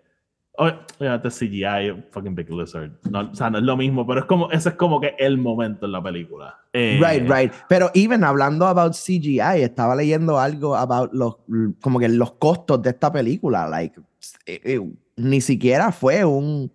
o- Obviamente CGI, fucking Big Lizard. No, o sea, no es lo mismo, pero es como, ese es como que el momento en la película. Eh, Right, right. Pero even hablando about CGI, estaba leyendo algo about los como que los costos de esta película, like eh, eh, ni siquiera fue un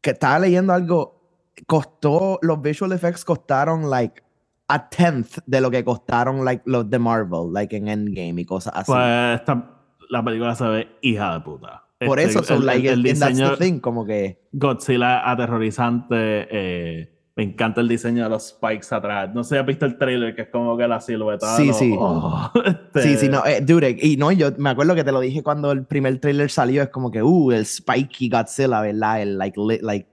que estaba leyendo algo costó los visual effects costaron like a tenth de lo que costaron like los de Marvel, like en Endgame y cosas así. Pues esta- la película se ve hija de puta. Por Este, eso, so, el, like, el- el and that's diseño the thing, como que Godzilla aterrorizante. eh, me encanta el diseño de los spikes atrás. No sé si has visto el trailer, que es como que la silueta. Sí, sí. oh, este, Sí, sí, no, eh, dude, y no, yo me acuerdo que te lo dije cuando el primer trailer salió, es como que, uh, el spiky Godzilla, ¿verdad? El, like, li- like,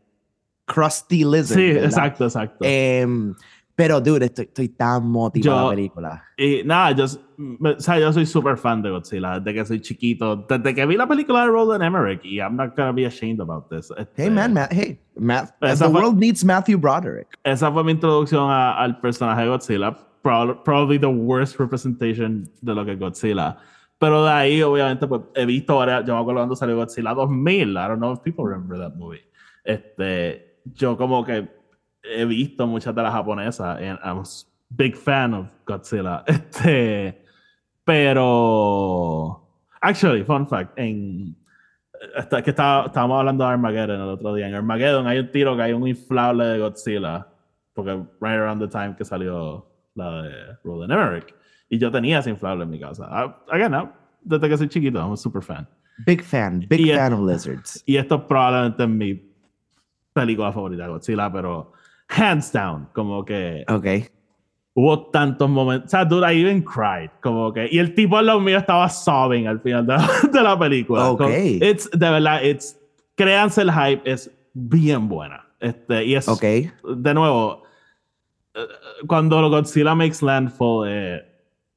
crusty lizard, Sí, ¿verdad? exacto, exacto. Em, pero, dude, estoy, estoy tan motivado a Yo- la película. Y nada, yo, o sea, yo soy súper fan de Godzilla desde que soy chiquito. Desde que vi la película de Roland Emmerich, y I'm not gonna be ashamed about this. Este, Hey, man, Ma- hey, Ma- Esa the fue- world needs Matthew Broderick. Esa fue mi introducción a- al personaje de Godzilla. Prob- probably the worst representation de lo que es Godzilla. Pero de ahí, obviamente, pues he visto varias. Yo me acuerdo cuando salió Godzilla 2000. I don't know if people remember that movie. Este, yo, como que he visto muchas de las japonesas. And I'm a big fan of Godzilla. Este, pero. Actually, fun fact. En, hasta que estaba, estábamos hablando de Armageddon el otro día. En Armageddon hay un tiro que hay un inflable de Godzilla. Porque right around the time que salió la de Roland Emmerich. Y yo tenía ese inflable en mi casa. I- again, no, desde que soy chiquito, I'm a super fan. Big fan, big Y, fan of lizards. Y esto probablemente es mi película favorita de Godzilla, pero hands down, como que Ok. hubo tantos momentos. O sea, dude, I even cried. Como que. Y el tipo al lado mío estaba sobbing al final de la, de la película. Ok. Como- It's, de verdad, it's. Créanse el hype, es bien buena. Este, y es. Ok. De nuevo, eh, cuando Godzilla makes landfall, eh,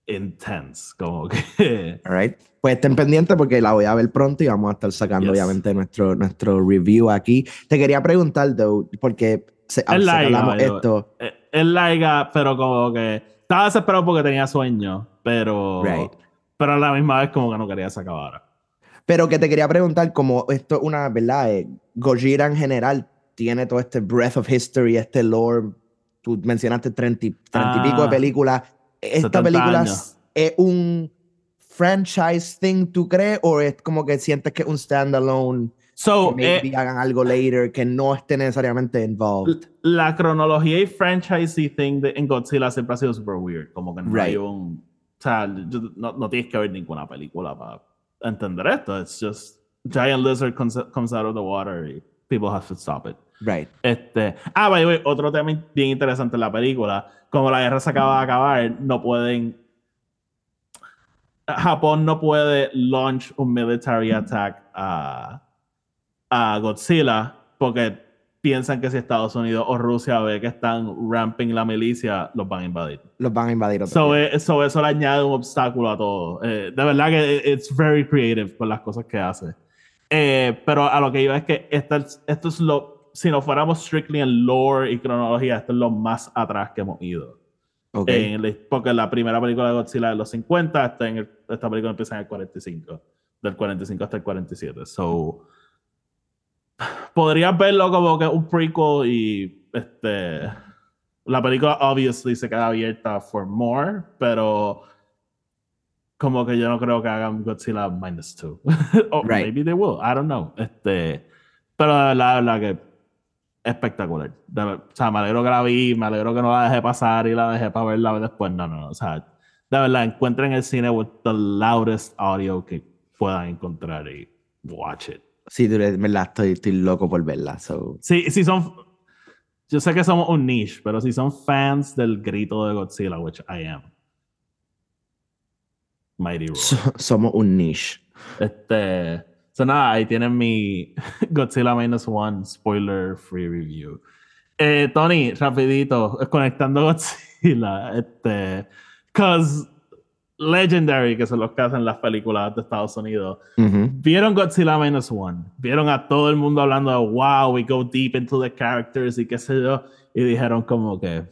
intense. Como que. All right. Pues estén pendientes porque la voy a ver pronto y vamos a estar sacando Yes. obviamente nuestro, nuestro review aquí. Te quería preguntar, though, porque se, by the way. esto. eh, Es larga, pero como que. Estaba desesperado porque tenía sueño, pero. Right. Pero a la misma vez, como que no quería que se acabara. Pero que te quería preguntar, como esto es una, ¿verdad? Eh, Gojira en general tiene todo este breath of history, este lore. Tú mencionaste 30, y- 30 y pico de Ah, películas. ¿Esta 70 película años. es un franchise thing, tú crees? ¿O es como que sientes que es un standalone? So, que eh, maybe hagan algo later que no esté necesariamente involved. la cronología y franchising thing de, en Godzilla siempre ha sido super weird. Como que no hay un. O sea, no, no tienes que ver ninguna película para entender esto. It's just giant lizard comes, comes out of the water y people have to stop it. Right. Este, ah, by the way, otro tema bien interesante en la película, como la guerra se acaba de acabar, no pueden Japón no puede launch un military attack a, a Godzilla porque piensan que si Estados Unidos o Rusia ve que están ramping la milicia, los van a invadir. Los van a invadir So, so eso le añade un obstáculo a todo. Eh, de verdad que it's very creative con las cosas que hace. Eh, pero a lo que iba es que esta es- esto es lo, si no fuéramos strictly en lore y cronología, esto es lo más atrás que hemos ido. Ok. En el- porque la primera película de Godzilla de los 50, esta, en el- esta película empieza en el 45, del 45 hasta el 47. So, podrías verlo como que un prequel y este, la película obviously se queda abierta for more, pero como que yo no creo que hagan Godzilla minus 2. o Right. maybe they will, I don't know. Este, pero de verdad, de verdad que espectacular. De o sea, me alegro que la vi, me alegro que no la dejé pasar y la dejé para verla después. No, no, no. O sea, de verdad, encuentren el cine with the loudest audio que puedan encontrar y watch it. Sí, de verdad, estoy, estoy loco por verla. So. Sí, sí son. Yo sé que somos un niche, pero si son fans del grito de Godzilla, which I am. Mighty Roar. So- somos un niche. Este. So nada, ahí tienen mi Godzilla Minus One spoiler free review. Eh, Tony, rapidito, conectando Godzilla. Este. Cause Legendary, que son los hacen las películas de Estados Unidos, Ujú. vieron Godzilla Minus One. Vieron a todo el mundo hablando de wow, we go deep into the characters y qué sé yo. Y dijeron como que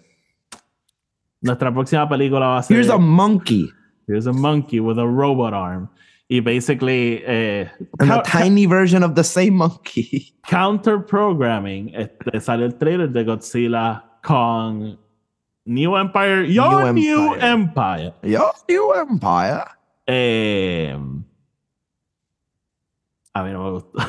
nuestra próxima película va a ser Here's a monkey Here's a monkey with a robot arm. Y basically, eh, and a tiny version of the same monkey. counter programming, este, sale el trailer de Godzilla con New Empire, Your New New Empire. Empire. Yo, new empire. Eh, a mí no me gustó.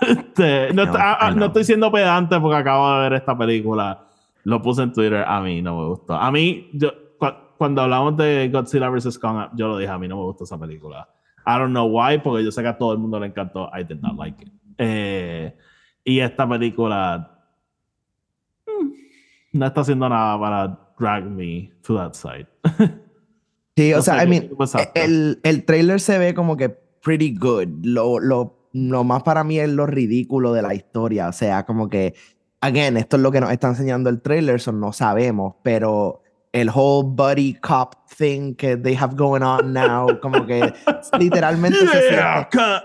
Este, no, know, ah, I no estoy siendo pedante porque acabo de ver esta película. Lo puse en Twitter. A mí no me gustó. A mí, yo, cu- cuando hablamos de Godzilla vs. Kong, yo lo dije, a mí no me gustó esa película. I don't know why, porque yo sé que a todo el mundo le encantó. I did not like it. Eh, y esta película mm, no está haciendo nada para drag me to that side. Sí, o No sea, I mean, el, el trailer se ve como que pretty good. Lo, lo, lo más para mí es lo ridículo de la historia. O sea, como que, again, esto es lo que nos está enseñando el trailer, so no sabemos, pero el whole buddy cop thing que they have going on now, como que literalmente se Yeah, siente, ca-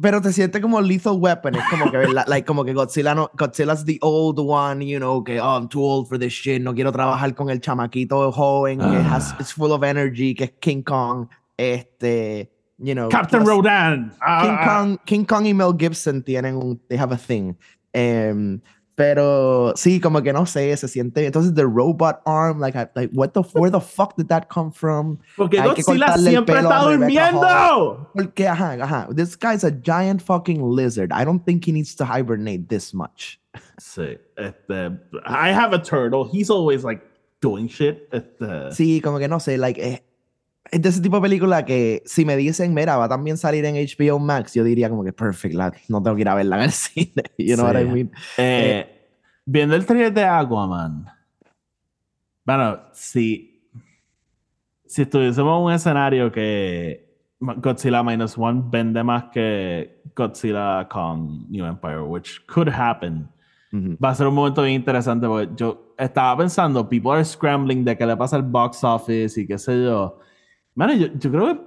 pero te siente como lethal weapon, es como que, like, como que Godzilla no, Godzilla's the old one, you know, que, oh, I'm too old for this shit, no quiero trabajar con el chamaquito joven que Ah. has, is full of energy, que es King Kong, este, you know. Captain plus Rodan. Ah, King ah, Kong, King Kong y Mel Gibson tienen un, they have a thing. Em, pero sí, como que no sé, se siente. Entonces, the robot arm, like, I- like what the, where the fuck did that come from? Porque Hay Godzilla siempre está durmiendo. Porque, ajá, ajá. This guy's a giant fucking lizard. I don't think he needs to hibernate this much. Sí, este, I have a turtle. He's always like doing shit. Este, Sí, como que no sé, like, eh, es de ese tipo de película que si me dicen, mira, va a también salir en HBO Max, yo diría como que perfect, la- no tengo que ir a verla en el cine. You know what I Sí. mean? eh, viendo el trailer de Aquaman. Bueno, si, si estuviésemos en un escenario que Godzilla Minus One vende más que Godzilla con New Empire, which could happen. Va a ser un momento bien interesante porque yo estaba pensando, people are scrambling de qué le pasa al box office y qué sé yo. Mano, yo, yo creo que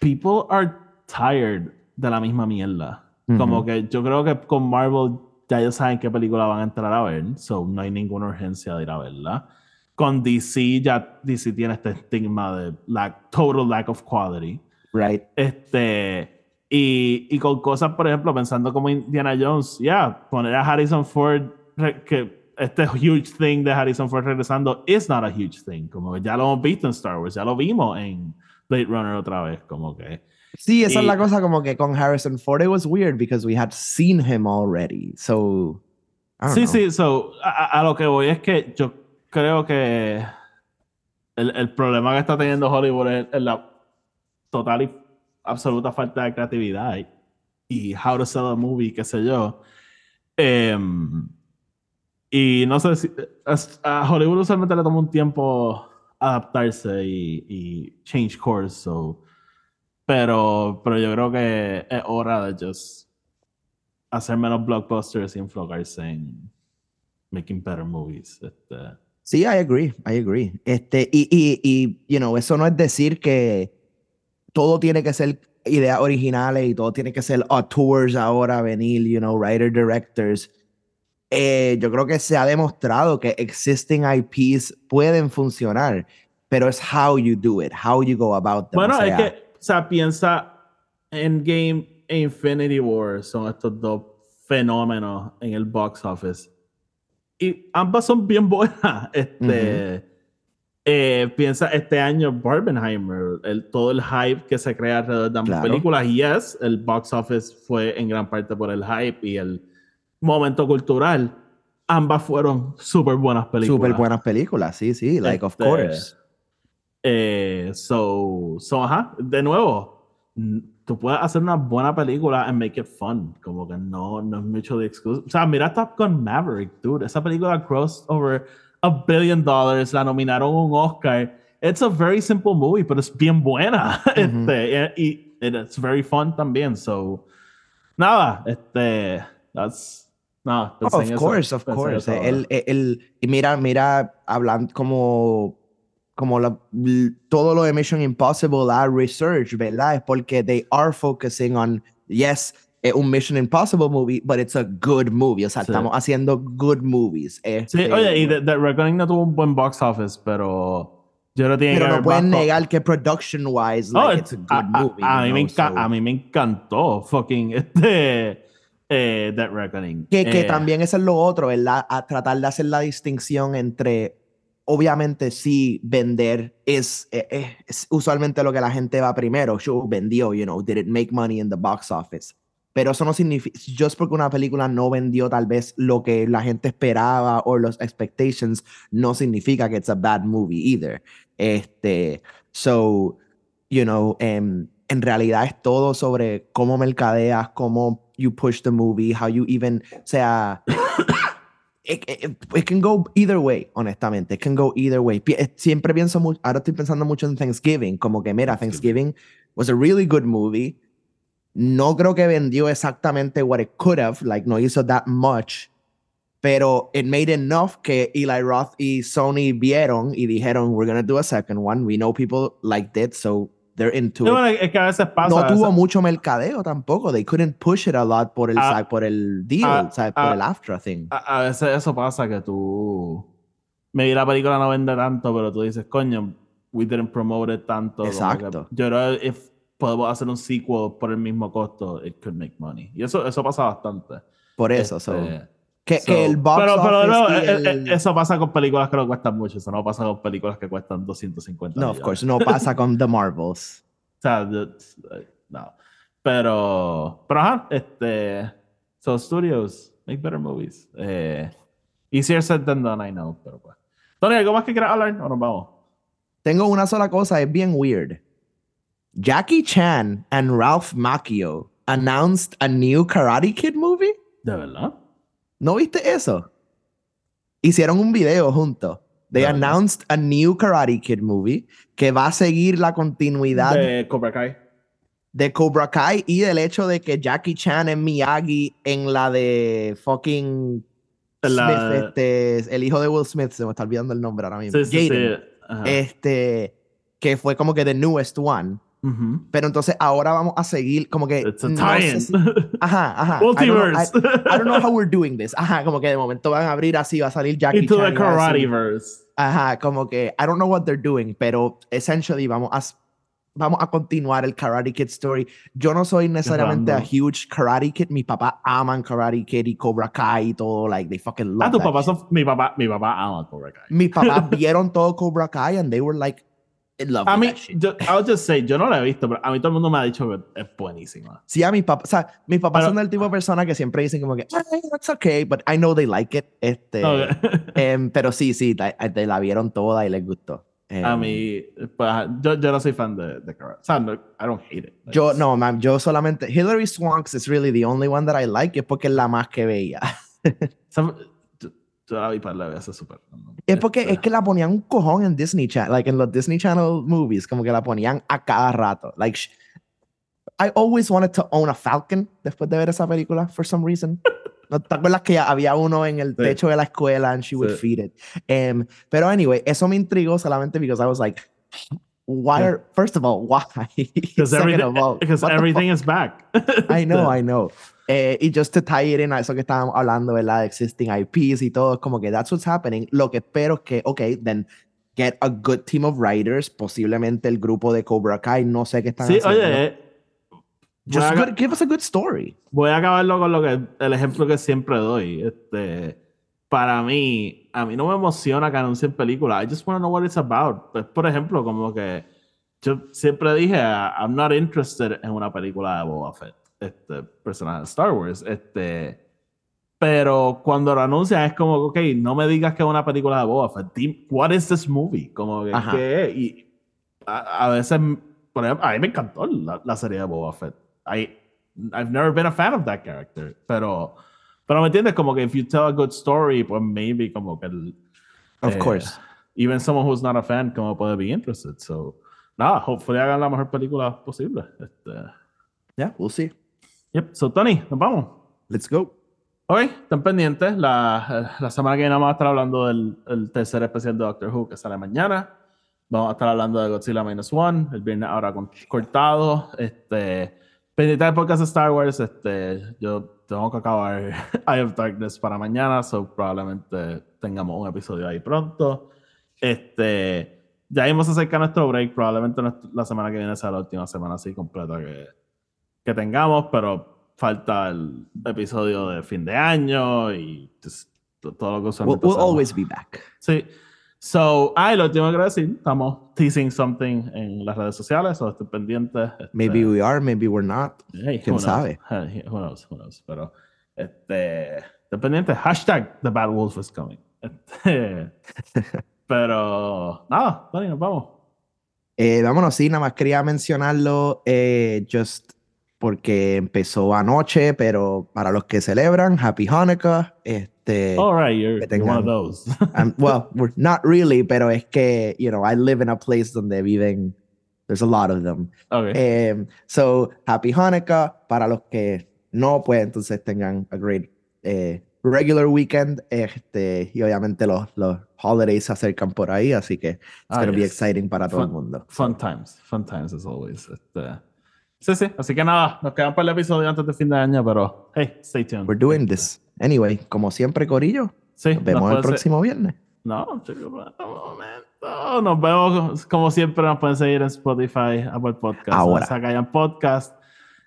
people are tired de la misma mierda. Como Ujú. que yo creo que con Marvel ya ellos saben qué película van a entrar a ver, so no hay ninguna urgencia de ir a verla. Con DC ya DC tiene este estigma de lack, total lack of quality. Right. Este, y, y con cosas, por ejemplo, pensando como Indiana Jones, ya, poner a Harrison Ford, que este huge thing de Harrison Ford regresando is not a huge thing. Como que ya lo hemos visto en Star Wars, ya lo vimos en Blade Runner otra vez, como que. Sí, esa es la cosa como que con Harrison Ford it was weird because we had seen him already. So, Sí, know. sí, so, a, lo que voy es que yo creo que el, el problema que está teniendo Hollywood es, es la total y absoluta falta de creatividad y, y how to sell a movie, qué sé yo. Em, y no sé si a Hollywood usualmente le toma un tiempo adaptarse y, y change course, so, pero, pero yo creo que es hora de just hacer menos blockbusters y enfocarse en making better movies. Este, Sí, I agree, I agree. Este, y, y, y, you know, eso no es decir que todo tiene que ser ideas originales y todo tiene que ser auteurs ahora, venir, you know, writer, directors. Eh, yo creo que se ha demostrado que existing IPs pueden funcionar, pero es how you do it, how you go about them. bueno, o sea, es que, o sea, piensa Endgame e Infinity War son estos dos fenómenos en el box office. Y ambas son bien buenas. Este, eh, piensa este año Barbenheimer, el, todo el hype que se crea alrededor de ambas Claro. películas. Y yes, el box office fue en gran parte por el hype y el momento cultural. Ambas fueron súper buenas películas. Súper buenas películas, sí, sí, like of Este, course. Eh, so, so, ajá, de nuevo, tú puedes hacer una buena película and make it fun. Como que no, no es mucho de excusa. O sea, mira Top Gun Maverick, dude. Esa película crossed over a billion dollars. La nominaron a un Oscar. It's a very simple movie, pero es bien buena. este, y, y it's very fun también. So, nada, este, that's, no, Oh, of eso, course, of course. ahora. el, el- y mira, mira, hablando como, como la- todo lo de Mission Impossible, la research, ¿verdad? Es porque they are focusing on, yes, es un Mission Impossible movie, but it's a good movie. O sea, Sí. estamos haciendo good movies. Sí, Este, oye, y The, The Reckoning no tuvo un buen box office, pero yo no tiene pero que no pueden negar que production wise, Oh, like, it's- a good a, a- movie. a you mí me know, so- a mí me encantó fucking este eh, That Reckoning. Que, que Eh, también eso es lo otro, ¿verdad? A tratar de hacer la distinción entre, obviamente sí, vender es, eh, eh, es usualmente lo que la gente va primero. Sure, vendió, you know, did it make money in the box office? Pero eso no significa, just porque una película no vendió tal vez lo que la gente esperaba o los expectations, no significa que it's a bad movie either. Este, so, you know, em, en realidad es todo sobre cómo mercadeas, cómo you push the movie, how you even, o sea, it, it- it can go either way, honestamente, it can go either way. Eh, Siempre pienso mucho, ahora estoy pensando mucho en Thanksgiving, como que mira, Thanksgiving was a really good movie. No creo que vendió exactamente what it could have, like no hizo that much, pero it made enough que Eli Roth y Sony vieron y dijeron, we're gonna do a second one. We know people liked it, so they're into sí, it. es que a veces pasa. No a veces- tuvo mucho mercadeo tampoco. They couldn't push it a lot por el, Ah, sa- por el deal, ah, ¿sabes? por ah, el AFTRA thing. a, a veces eso pasa que tú. Maybe la película no vende tanto, pero tú dices, coño, we didn't promote it tanto. Exacto. yo creo que if podemos hacer un sequel por el mismo costo, it could make money. Y eso, eso pasa bastante. Por eso, so, Este, que, so- que el box pero, pero no, eh, eh, el- eso pasa con películas que no cuestan mucho. Eso no pasa con películas que cuestan 250 No, of course, no pasa con The Marvels. O sea, no. Pero, pero ajá, este. So, studios, make better movies. Eh, easier said than done, I know, pero pues. Tony, ¿algo más que quieras hablar? O nos vamos. Tengo una sola cosa, es bien weird. Jackie Chan and Ralph Macchio announced a new Karate Kid movie. ¿De verdad? ¿No viste eso? Hicieron un video juntos. They announced a new Karate Kid movie que va a seguir la continuidad De Cobra Kai. de Cobra Kai y del hecho de que Jackie Chan es Miyagi en la de fucking La- Smith, este, el hijo de Will Smith, se me está olvidando el nombre ahora mismo. Sí, sí, sí. Jaden, este, que fue como que the newest one. Ujú. Pero entonces ahora vamos a seguir como que It's a no sé si- ajá, ajá. I don't know- Multiverse. I, I don't know how we're doing this. Ajá, como que de momento van a abrir así, va a salir Jackie Into Chan. the Karateverse. Ajá, como que I don't know what they're doing, pero essentially vamos a vamos a continuar el Karate Kid story. Yo no soy necesariamente a huge Karate Kid. Mi papá aman Karate Kid y Cobra Kai y todo, like they fucking love Ah, tu papá son, mi papá, mi papá ama Cobra Kai. Mis papás vieron todo Cobra Kai and they were like A mí, yo, I'll just say, yo no la he visto, pero a mí todo el mundo me ha dicho que es buenísima. Sí, a mis papás, o sea, mis papás Pero- son del tipo de persona que siempre dicen como que, "Ay, that's okay, but I know they like it. Este, Ok. em, pero sí, sí, la, la- la vieron toda y les gustó. A Em, mí, pues, yo, yo no soy fan de, de Karate. O sea, no, I don't hate it. Yo, no, man, yo solamente. Hilary Swanks is really the only one that I like, es porque es la más que veía. O vi para la vez, es súper. Es porque es que la ponían un cojón en Disney Channel, like en los Disney Channel movies, como que la ponían a cada rato. Like, I always wanted to own a Falcon después de ver esa película, for some reason. ¿No te acuerdas que había uno en el Sí. techo de la escuela and she would Sí. feed it? Em, pero anyway, eso me intrigó solamente because I was like, why Yeah. are, first of all, why? Because everything, all, because everything is back. I know, I know. Eh, y just to tie it in a eso que estábamos hablando, ¿verdad? De existing IPs y todo, como que that's what's happening. Lo que espero es que, ok, then get a good team of writers, posiblemente el grupo de Cobra Kai, no sé qué están Sí, haciendo. oye, eh, just a, good- give us a good story. voy a acabarlo con lo que, el ejemplo que siempre doy. Este, para mí, a mí no me emociona que anuncien películas. I just want to know what it's about. Pues, por ejemplo, como que yo siempre dije, I'm not interested en una película de Boba Fett, este personaje de Star Wars. Este, pero cuando lo anuncian es como, ok, no me digas que es una película de Boba Fett. What is this movie? Como que. ¿qué? Y a, a veces, por ejemplo, a mí me encantó la, la serie de Boba Fett. I, I've never been a fan of that character, pero, pero me entiendes, como que if you tell a good story, pues maybe como que el, Of eh, course. even someone who's not a fan como puede be interested. So, nada, hopefully hagan la mejor película posible. Este, Yeah, we'll see. yep, so Tony, nos vamos. Let's go. Ok, están pendientes. La, la semana que viene vamos a estar hablando del el tercer especial de Doctor Who que sale mañana. Vamos a estar hablando de Godzilla Minus One, el viernes ahora con, cortado. Este, pendiente del podcast de Star Wars. Este, yo tengo que acabar Eye of Darkness para mañana, so probablemente tengamos un episodio ahí pronto. Este, ya íbamos a acercar nuestro break. Probablemente la semana que viene sea la última semana así completa que, que tengamos, pero falta el episodio de fin de año y to- todo lo que We'll, usualmente we'll hacemos. always be back. Sí. So, ah, y lo último que quiero decir, estamos teasing something en las redes sociales, o estoy pendiente. este, Maybe we are, maybe we're not. hey, quién sabe. Hey, Who knows, who knows, pero este, estoy pendiente, hashtag The Bad Wolf is coming. Este, pero, nada, Tony, nos vamos. Eh, vámonos, sí, nada más quería mencionarlo, eh, just porque empezó anoche, pero para los que celebran, Happy Hanukkah. Este, All right, you're, que you're one of tengan- those. I'm- well, we're not really, pero es que, you know, I live in a place donde viven, there's a lot of them. okay. Um, so, Happy Hanukkah. Para los que no, pues entonces tengan a great eh, regular weekend. Este, y obviamente los, los holidays se acercan por ahí, así que it's Ah, going to be yes. exciting para todo el mundo. Fun times, fun times as always. Este, sí, sí, así que nada, nos quedan para el episodio antes de fin de año, pero hey, stay tuned. We're doing this. Anyway, como siempre, Corillo, Sí, nos vemos el próximo viernes. No, chicos, un momento. Nos vemos como siempre. Nos pueden seguir en Spotify, Apple Podcast, Ahora. Sacayan Podcast.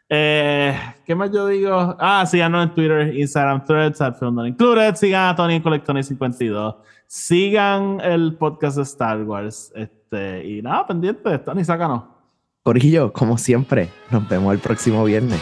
Eh, ¿Qué más yo digo? Ah, síganos en Twitter, Instagram, Threads, at Film Not Included. Sigan a Tony en Colectony52. Sigan el podcast de Star Wars. Este, y nada, pendiente. Tony, sácanos. Corillo, como siempre, nos vemos el próximo viernes.